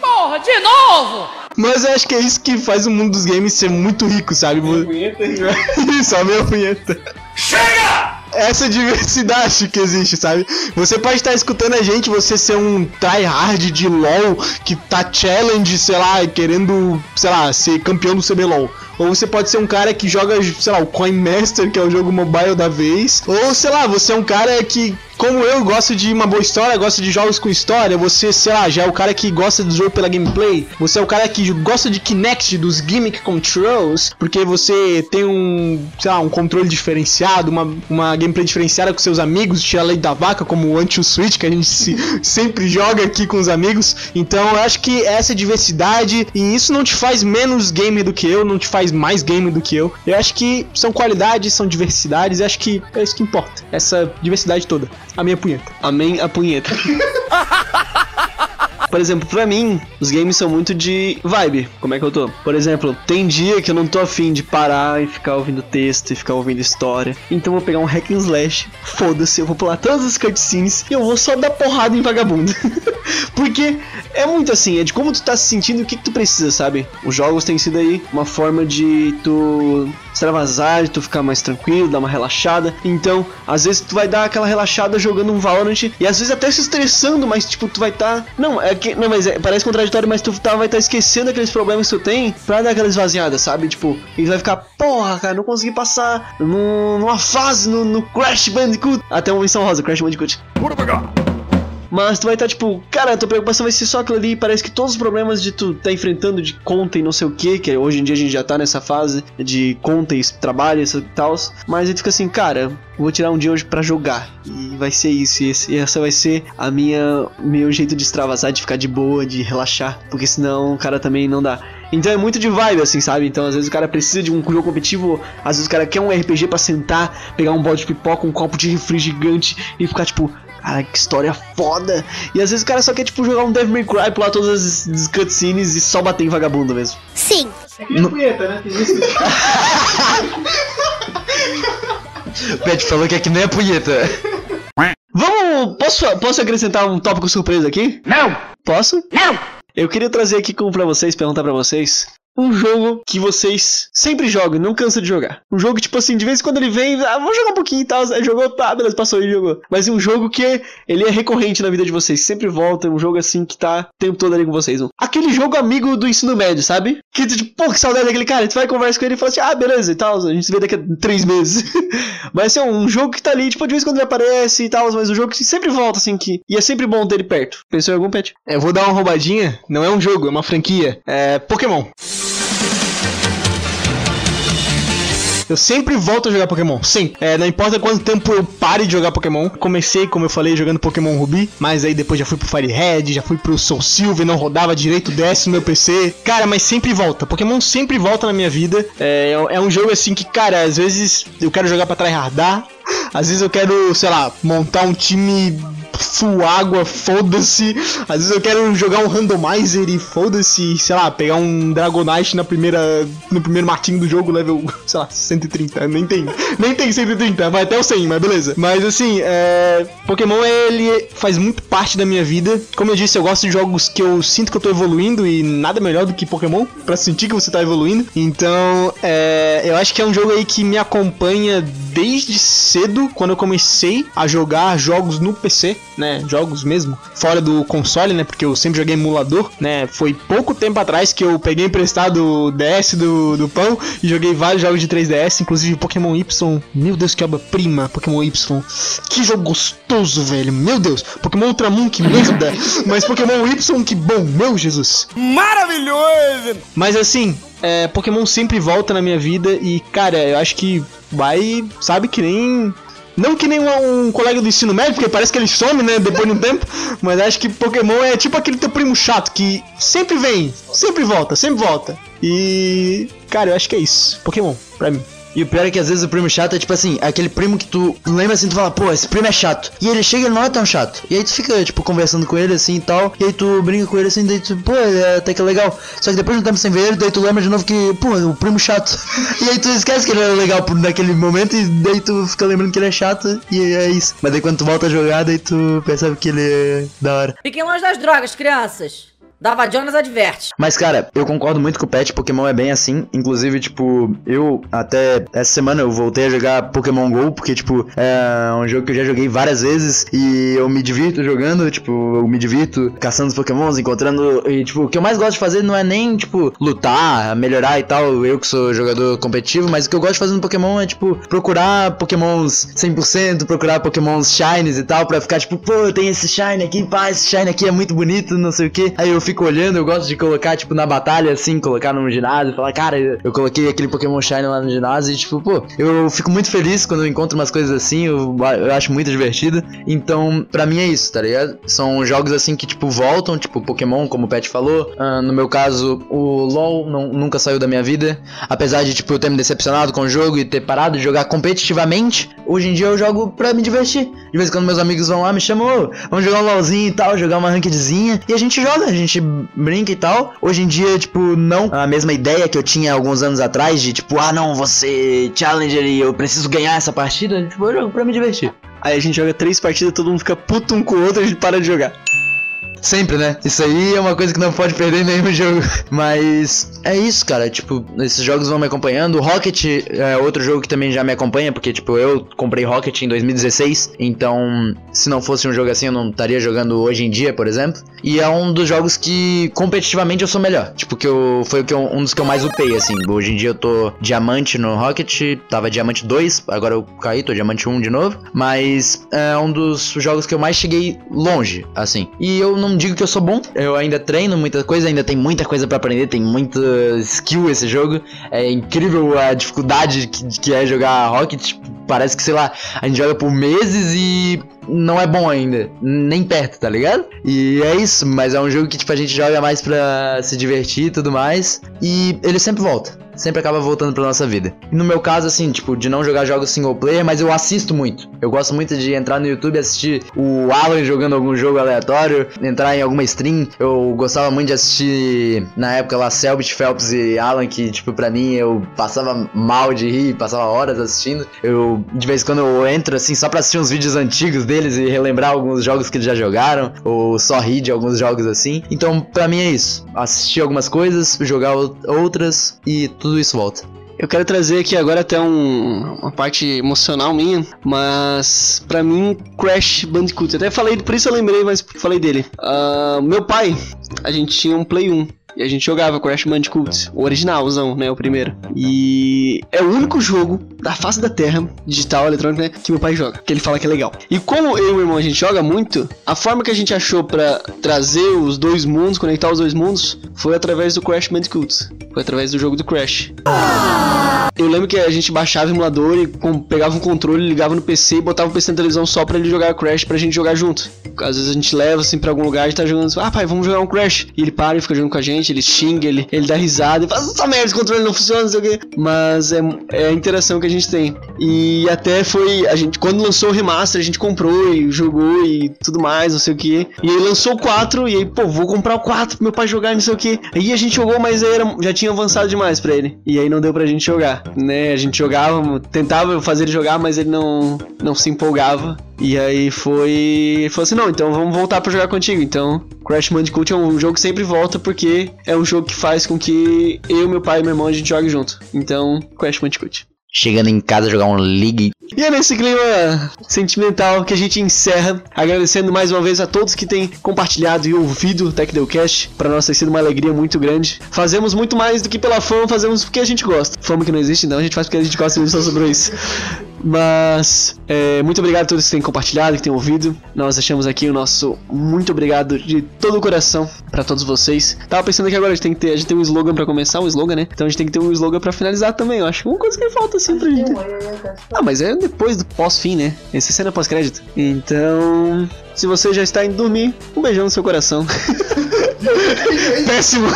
Porra, de novo! Mas eu acho que é isso que faz o mundo dos games ser muito rico, sabe? Isso, a minha punheta. Chega! Essa diversidade que existe, sabe? Você pode estar escutando a gente, você ser um tryhard de LoL que tá challenge, sei lá, querendo, sei lá, ser campeão do CBLOL. Ou você pode ser um cara que joga, sei lá, o Coin Master, que é o jogo mobile da vez. Ou, sei lá, você é um cara que, como eu, gosta de uma boa história, gosta de jogos com história. Você, sei lá, já é o cara que gosta do jogo pela gameplay. Você é o cara que gosta de Kinect, dos gimmick controls, porque você tem um, sei lá, um controle diferenciado, uma, uma gameplay diferenciada com seus amigos, tira a lei da vaca, como o Anti-Switch, que a gente se- sempre joga aqui com os amigos. Então, eu acho que essa diversidade, e isso não te faz menos gamer do que eu, não te faz mais gamer do que eu. Eu acho que são qualidades, são diversidades, e acho que é isso que importa. Essa diversidade toda. A minha punheta. Amém a punheta. Por exemplo, pra mim, os games são muito de vibe. Como é que eu tô? Por exemplo, tem dia que eu não tô afim de parar e ficar ouvindo texto e ficar ouvindo história. Então eu vou pegar um hack and slash, foda-se, eu vou pular todas as cutscenes e eu vou só dar porrada em vagabundo. Porque é muito assim, é de como tu tá se sentindo e o que, que tu precisa, sabe? Os jogos têm sido aí uma forma de tu extravasar, tu ficar mais tranquilo, dar uma relaxada. Então, às vezes tu vai dar aquela relaxada jogando um Valorant e às vezes até se estressando, mas tipo, tu vai tá. Não, é que. Não, mas é- parece contraditório, mas tu tá, vai estar esquecendo aqueles problemas que tu tem pra dar aquela esvaziada, sabe? Tipo, e vai ficar, porra, cara, não consegui passar numa fase no, no Crash Bandicoot. Até uma menção rosa, Crash Bandicoot. Mas tu vai estar tipo, cara, tua preocupação vai ser só aquilo ali. Parece que todos os problemas de tu tá enfrentando de conta e não sei o que, que hoje em dia a gente já tá nessa fase de conta e trabalho e tal. Mas aí tu fica assim, cara, vou tirar um dia hoje pra jogar. E vai ser isso. E, esse, essa vai ser a minha meu jeito de extravasar, de ficar de boa, de relaxar. Porque senão o cara também não dá. Então é muito de vibe, assim, sabe? Então às vezes o cara precisa de um jogo competitivo, às vezes o cara quer um RPG pra sentar, pegar um balde de pipoca, um copo de refri gigante e ficar tipo, cara, que história foda. E às vezes o cara só quer, tipo, jogar um Devil May Cry, pular todas as as cutscenes e só bater em vagabundo mesmo. Sim. No- punheta, né? Pet falou que aqui não é punheta. Vamos. Posso, posso acrescentar um tópico surpresa aqui? Não! Posso? Não! Eu queria trazer aqui como pra vocês, perguntar pra vocês. Um jogo que vocês sempre jogam, não cansa de jogar. Um jogo, tipo assim, de vez em quando ele vem, ah, vamos jogar um pouquinho e tal. Jogou, tá, beleza, passou e jogou. Mas um jogo que ele é recorrente na vida de vocês, sempre volta, um jogo assim que tá o tempo todo ali com vocês. Aquele jogo amigo do ensino médio, sabe? Que tu, tipo, pô, que saudade daquele cara. Tu vai conversar com ele e fala assim, ah, beleza e tal, a gente se vê daqui a três meses. mas assim, um jogo que tá ali, tipo, de vez em quando ele aparece e tal, mas um jogo que sempre volta, assim, que. E é sempre bom ter ele perto. Pensou em algum pet? Eu vou dar uma roubadinha, não é um jogo, é uma franquia. É Pokémon. Eu sempre volto a jogar Pokémon, sempre. É, não importa quanto tempo eu pare de jogar Pokémon. Comecei, como eu falei, jogando Pokémon Ruby, mas aí depois já fui pro Fire Red, já fui pro Soul Silver, não rodava direito DS no meu PC. Cara, mas sempre volta. Pokémon sempre volta na minha vida. É, é um jogo assim que, cara, às vezes eu quero jogar pra tryhardar. Às vezes eu quero, sei lá, montar um time full água, foda-se. Às vezes eu quero jogar um randomizer e foda-se, sei lá, pegar um Dragonite na primeira, no primeiro martinho do jogo, level, sei lá, 130, nem tem, nem tem 130, vai até o 100, mas beleza. Mas assim, é, Pokémon ele faz muito parte da minha vida. Como eu disse, eu gosto de jogos que eu sinto que eu tô evoluindo e nada melhor do que Pokémon pra sentir que você tá evoluindo. Então, é, eu acho que é um jogo aí que me acompanha desde cedo, quando eu comecei a jogar jogos no PC, né? Jogos mesmo, fora do console, né? Porque eu sempre joguei emulador, né? Foi pouco tempo atrás que eu peguei emprestado o DS do, do Pão e joguei vários jogos de 3DS, inclusive Pokémon Y. Meu Deus, que obra-prima, Pokémon Y. Que jogo gostoso, velho. Meu Deus. Pokémon Ultramon, que merda. Mas Pokémon Y, que bom. Meu Jesus. Maravilhoso! Mas assim, é, Pokémon sempre volta na minha vida e, cara, eu acho que vai, sabe, que nem Não que nem um, colega do ensino médio, porque parece que ele some, né, depois de um tempo. Mas acho que Pokémon é tipo aquele teu primo chato que sempre vem, sempre volta, sempre volta. E. Cara, eu acho que é isso. Pokémon, pra mim. E o pior é que às vezes o primo chato é tipo assim, aquele primo que tu lembra assim, tu fala, pô, esse primo é chato. E ele chega e ele não é tão chato. E aí tu fica, tipo, conversando com ele assim e tal. E aí tu brinca com ele assim, daí tu, pô, é até que é legal. Só que depois de um tempo sem ver ele, daí tu lembra de novo que, pô, o primo chato. e aí tu esquece que ele era legal por naquele momento e daí tu fica lembrando que ele é chato e é isso. Mas daí quando tu volta a jogar, daí tu percebe que ele é da hora. Fiquem longe das drogas, crianças. Dava Jonas adverte. Mas, cara, eu concordo muito com o Pet, Pokémon é bem assim. Inclusive, tipo, eu até essa semana eu voltei a jogar Pokémon GO, porque, tipo, é um jogo que eu já joguei várias vezes e eu me divirto jogando, tipo, eu me divirto caçando os Pokémons, encontrando. E, tipo, o que eu mais gosto de fazer não é nem, tipo, lutar, melhorar e tal, eu que sou jogador competitivo, mas o que eu gosto de fazer no Pokémon é, tipo, procurar Pokémons 100%, procurar Pokémons Shines e tal, pra ficar, tipo, pô, tem esse Shine aqui, pá, esse Shine aqui é muito bonito, não sei o que. Aí eu fico fico olhando, eu gosto de colocar, tipo, na batalha, assim, colocar no ginásio, falar, cara, eu coloquei aquele Pokémon Shine lá no ginásio e, tipo, pô, eu fico muito feliz quando eu encontro umas coisas assim, eu, eu acho muito divertido. Então, pra mim é isso, tá ligado? São jogos assim que, tipo, voltam, tipo, Pokémon, como o Pet falou. Uh, no meu caso, o LoL não, nunca saiu da minha vida. Apesar de, tipo, eu ter me decepcionado com o jogo e ter parado de jogar competitivamente, hoje em dia eu jogo pra me divertir. De vez em quando meus amigos vão lá, me chamam, vamos jogar um LoLzinho e tal, jogar uma rankedzinha. E a gente joga, a gente brinca e tal. Hoje em dia, tipo, não a mesma ideia que eu tinha alguns anos atrás de tipo, ah não, você challenger e eu preciso ganhar essa partida. Tipo, eu jogo pra me divertir. Aí a gente joga três partidas, todo mundo fica puto um com o outro e a gente para de jogar. Sempre, né? Isso aí é uma coisa que não pode perder em nenhum jogo. Mas é isso, cara. Tipo, esses jogos vão me acompanhando. Rocket é outro jogo que também já me acompanha, porque, tipo, eu comprei Rocket em 2016. Então, se não fosse um jogo assim, eu não estaria jogando hoje em dia, por exemplo. E é um dos jogos que competitivamente eu sou melhor. Tipo, que eu foi o que eu, um dos que eu mais upei, assim. Hoje em dia eu tô diamante no Rocket, tava diamante 2, agora eu caí, tô diamante 1 de novo. Mas é um dos jogos que eu mais cheguei longe, assim. E eu não digo que eu sou bom, eu ainda treino muita coisa, ainda tem muita coisa para aprender, tem muita skill esse jogo. É incrível a dificuldade que, que é jogar Rocket. Parece que, sei lá, a gente joga por meses e não é bom ainda, nem perto, tá ligado? E é isso, mas é um jogo que tipo a gente joga mais pra se divertir e tudo mais, e ele sempre volta sempre acaba voltando pra nossa vida. E no meu caso, assim, tipo, de não jogar jogos single player, mas eu assisto muito. Eu gosto muito de entrar no YouTube e assistir o Alan jogando algum jogo aleatório, entrar em alguma stream. Eu gostava muito de assistir, na época lá, Selbit, Phelps e Alan, que, tipo, pra mim eu passava mal de rir, passava horas assistindo. Eu, de vez em quando, eu entro, assim, só pra assistir uns vídeos antigos deles e relembrar alguns jogos que eles já jogaram, ou só rir de alguns jogos assim. Então, pra mim é isso. Assistir algumas coisas, jogar outras e tudo isso volta. Eu quero trazer aqui agora até um, uma parte emocional minha, mas para mim Crash Bandicoot. Até falei, por isso eu lembrei, mas falei dele. Uh, meu pai, a gente tinha um Play 1 e a gente jogava Crash Bandicoot, o originalzão, né? O primeiro. E é o único jogo da face da Terra, digital, eletrônico, né? Que meu pai joga. Que ele fala que é legal. E como eu e o irmão a gente joga muito, a forma que a gente achou para trazer os dois mundos, conectar os dois mundos, foi através do Crash Bandicoot. Foi através do jogo do Crash. Eu lembro que a gente baixava o emulador e pegava um controle, ligava no PC e botava o PC na televisão só pra ele jogar Crash pra gente jogar junto. Às vezes a gente leva assim pra algum lugar e tá jogando assim, ah pai, vamos jogar um Crash. E ele para e fica jogando com a gente, ele xinga, ele, ele dá risada e faz essa merda, esse controle não funciona, não sei o quê. Mas é, é a interação que a gente tem. E até foi, a gente, quando lançou o remaster, a gente comprou e jogou e tudo mais, não sei o que. E aí lançou o 4 e aí, pô, vou comprar o 4 pro meu pai jogar, não sei o que. Aí a gente jogou, mas aí era, já tinha avançado demais pra ele. E aí não deu pra gente jogar, né? A gente jogava, tentava fazer ele jogar, mas ele não, não se empolgava. E aí foi. Falou assim: não, então vamos voltar para jogar contigo. Então, Crash Bandicoot é um jogo que sempre volta porque é um jogo que faz com que eu, meu pai e meu irmão a gente jogue junto. Então, Crash Bandicoot. Chegando em casa jogar um League. E é nesse clima sentimental que a gente encerra, agradecendo mais uma vez a todos que têm compartilhado e ouvido o TechDelcast. Para nós tem sido uma alegria muito grande. Fazemos muito mais do que pela fama, fazemos porque a gente gosta. Fama que não existe, não, a gente faz porque a gente gosta e só sobre isso. Mas é, muito obrigado a todos que têm compartilhado, que têm ouvido. Nós deixamos aqui o nosso muito obrigado de todo o coração pra todos vocês. Tava pensando que agora a gente tem que ter, a gente tem um slogan pra começar, um slogan, né? Então a gente tem que ter um slogan pra finalizar também. Eu acho que uma coisa que falta pra gente. Ah, mas é depois do pós-fim, né? Essa é cena pós-crédito. Então, se você já está indo dormir, um beijão no seu coração. Péssimo.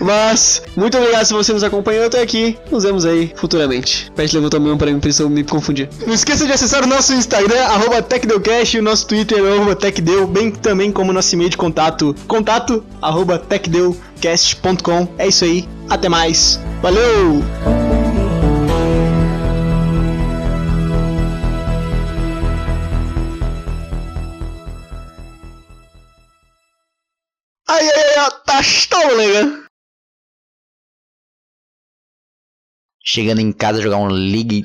Mas, muito obrigado se você nos acompanhou até aqui. Nos vemos aí futuramente. Pet levantou a mão pra mim, pra eu me confundir. Não esqueça de acessar o nosso Instagram, arroba TecDeucast, e o nosso Twitter, TecDeu, bem também como nosso e-mail de contato, contato, arroba TecDeucast.com. É isso aí, até mais. Valeu! Ai, ai, ai, tá colega. Chegando em casa jogar um League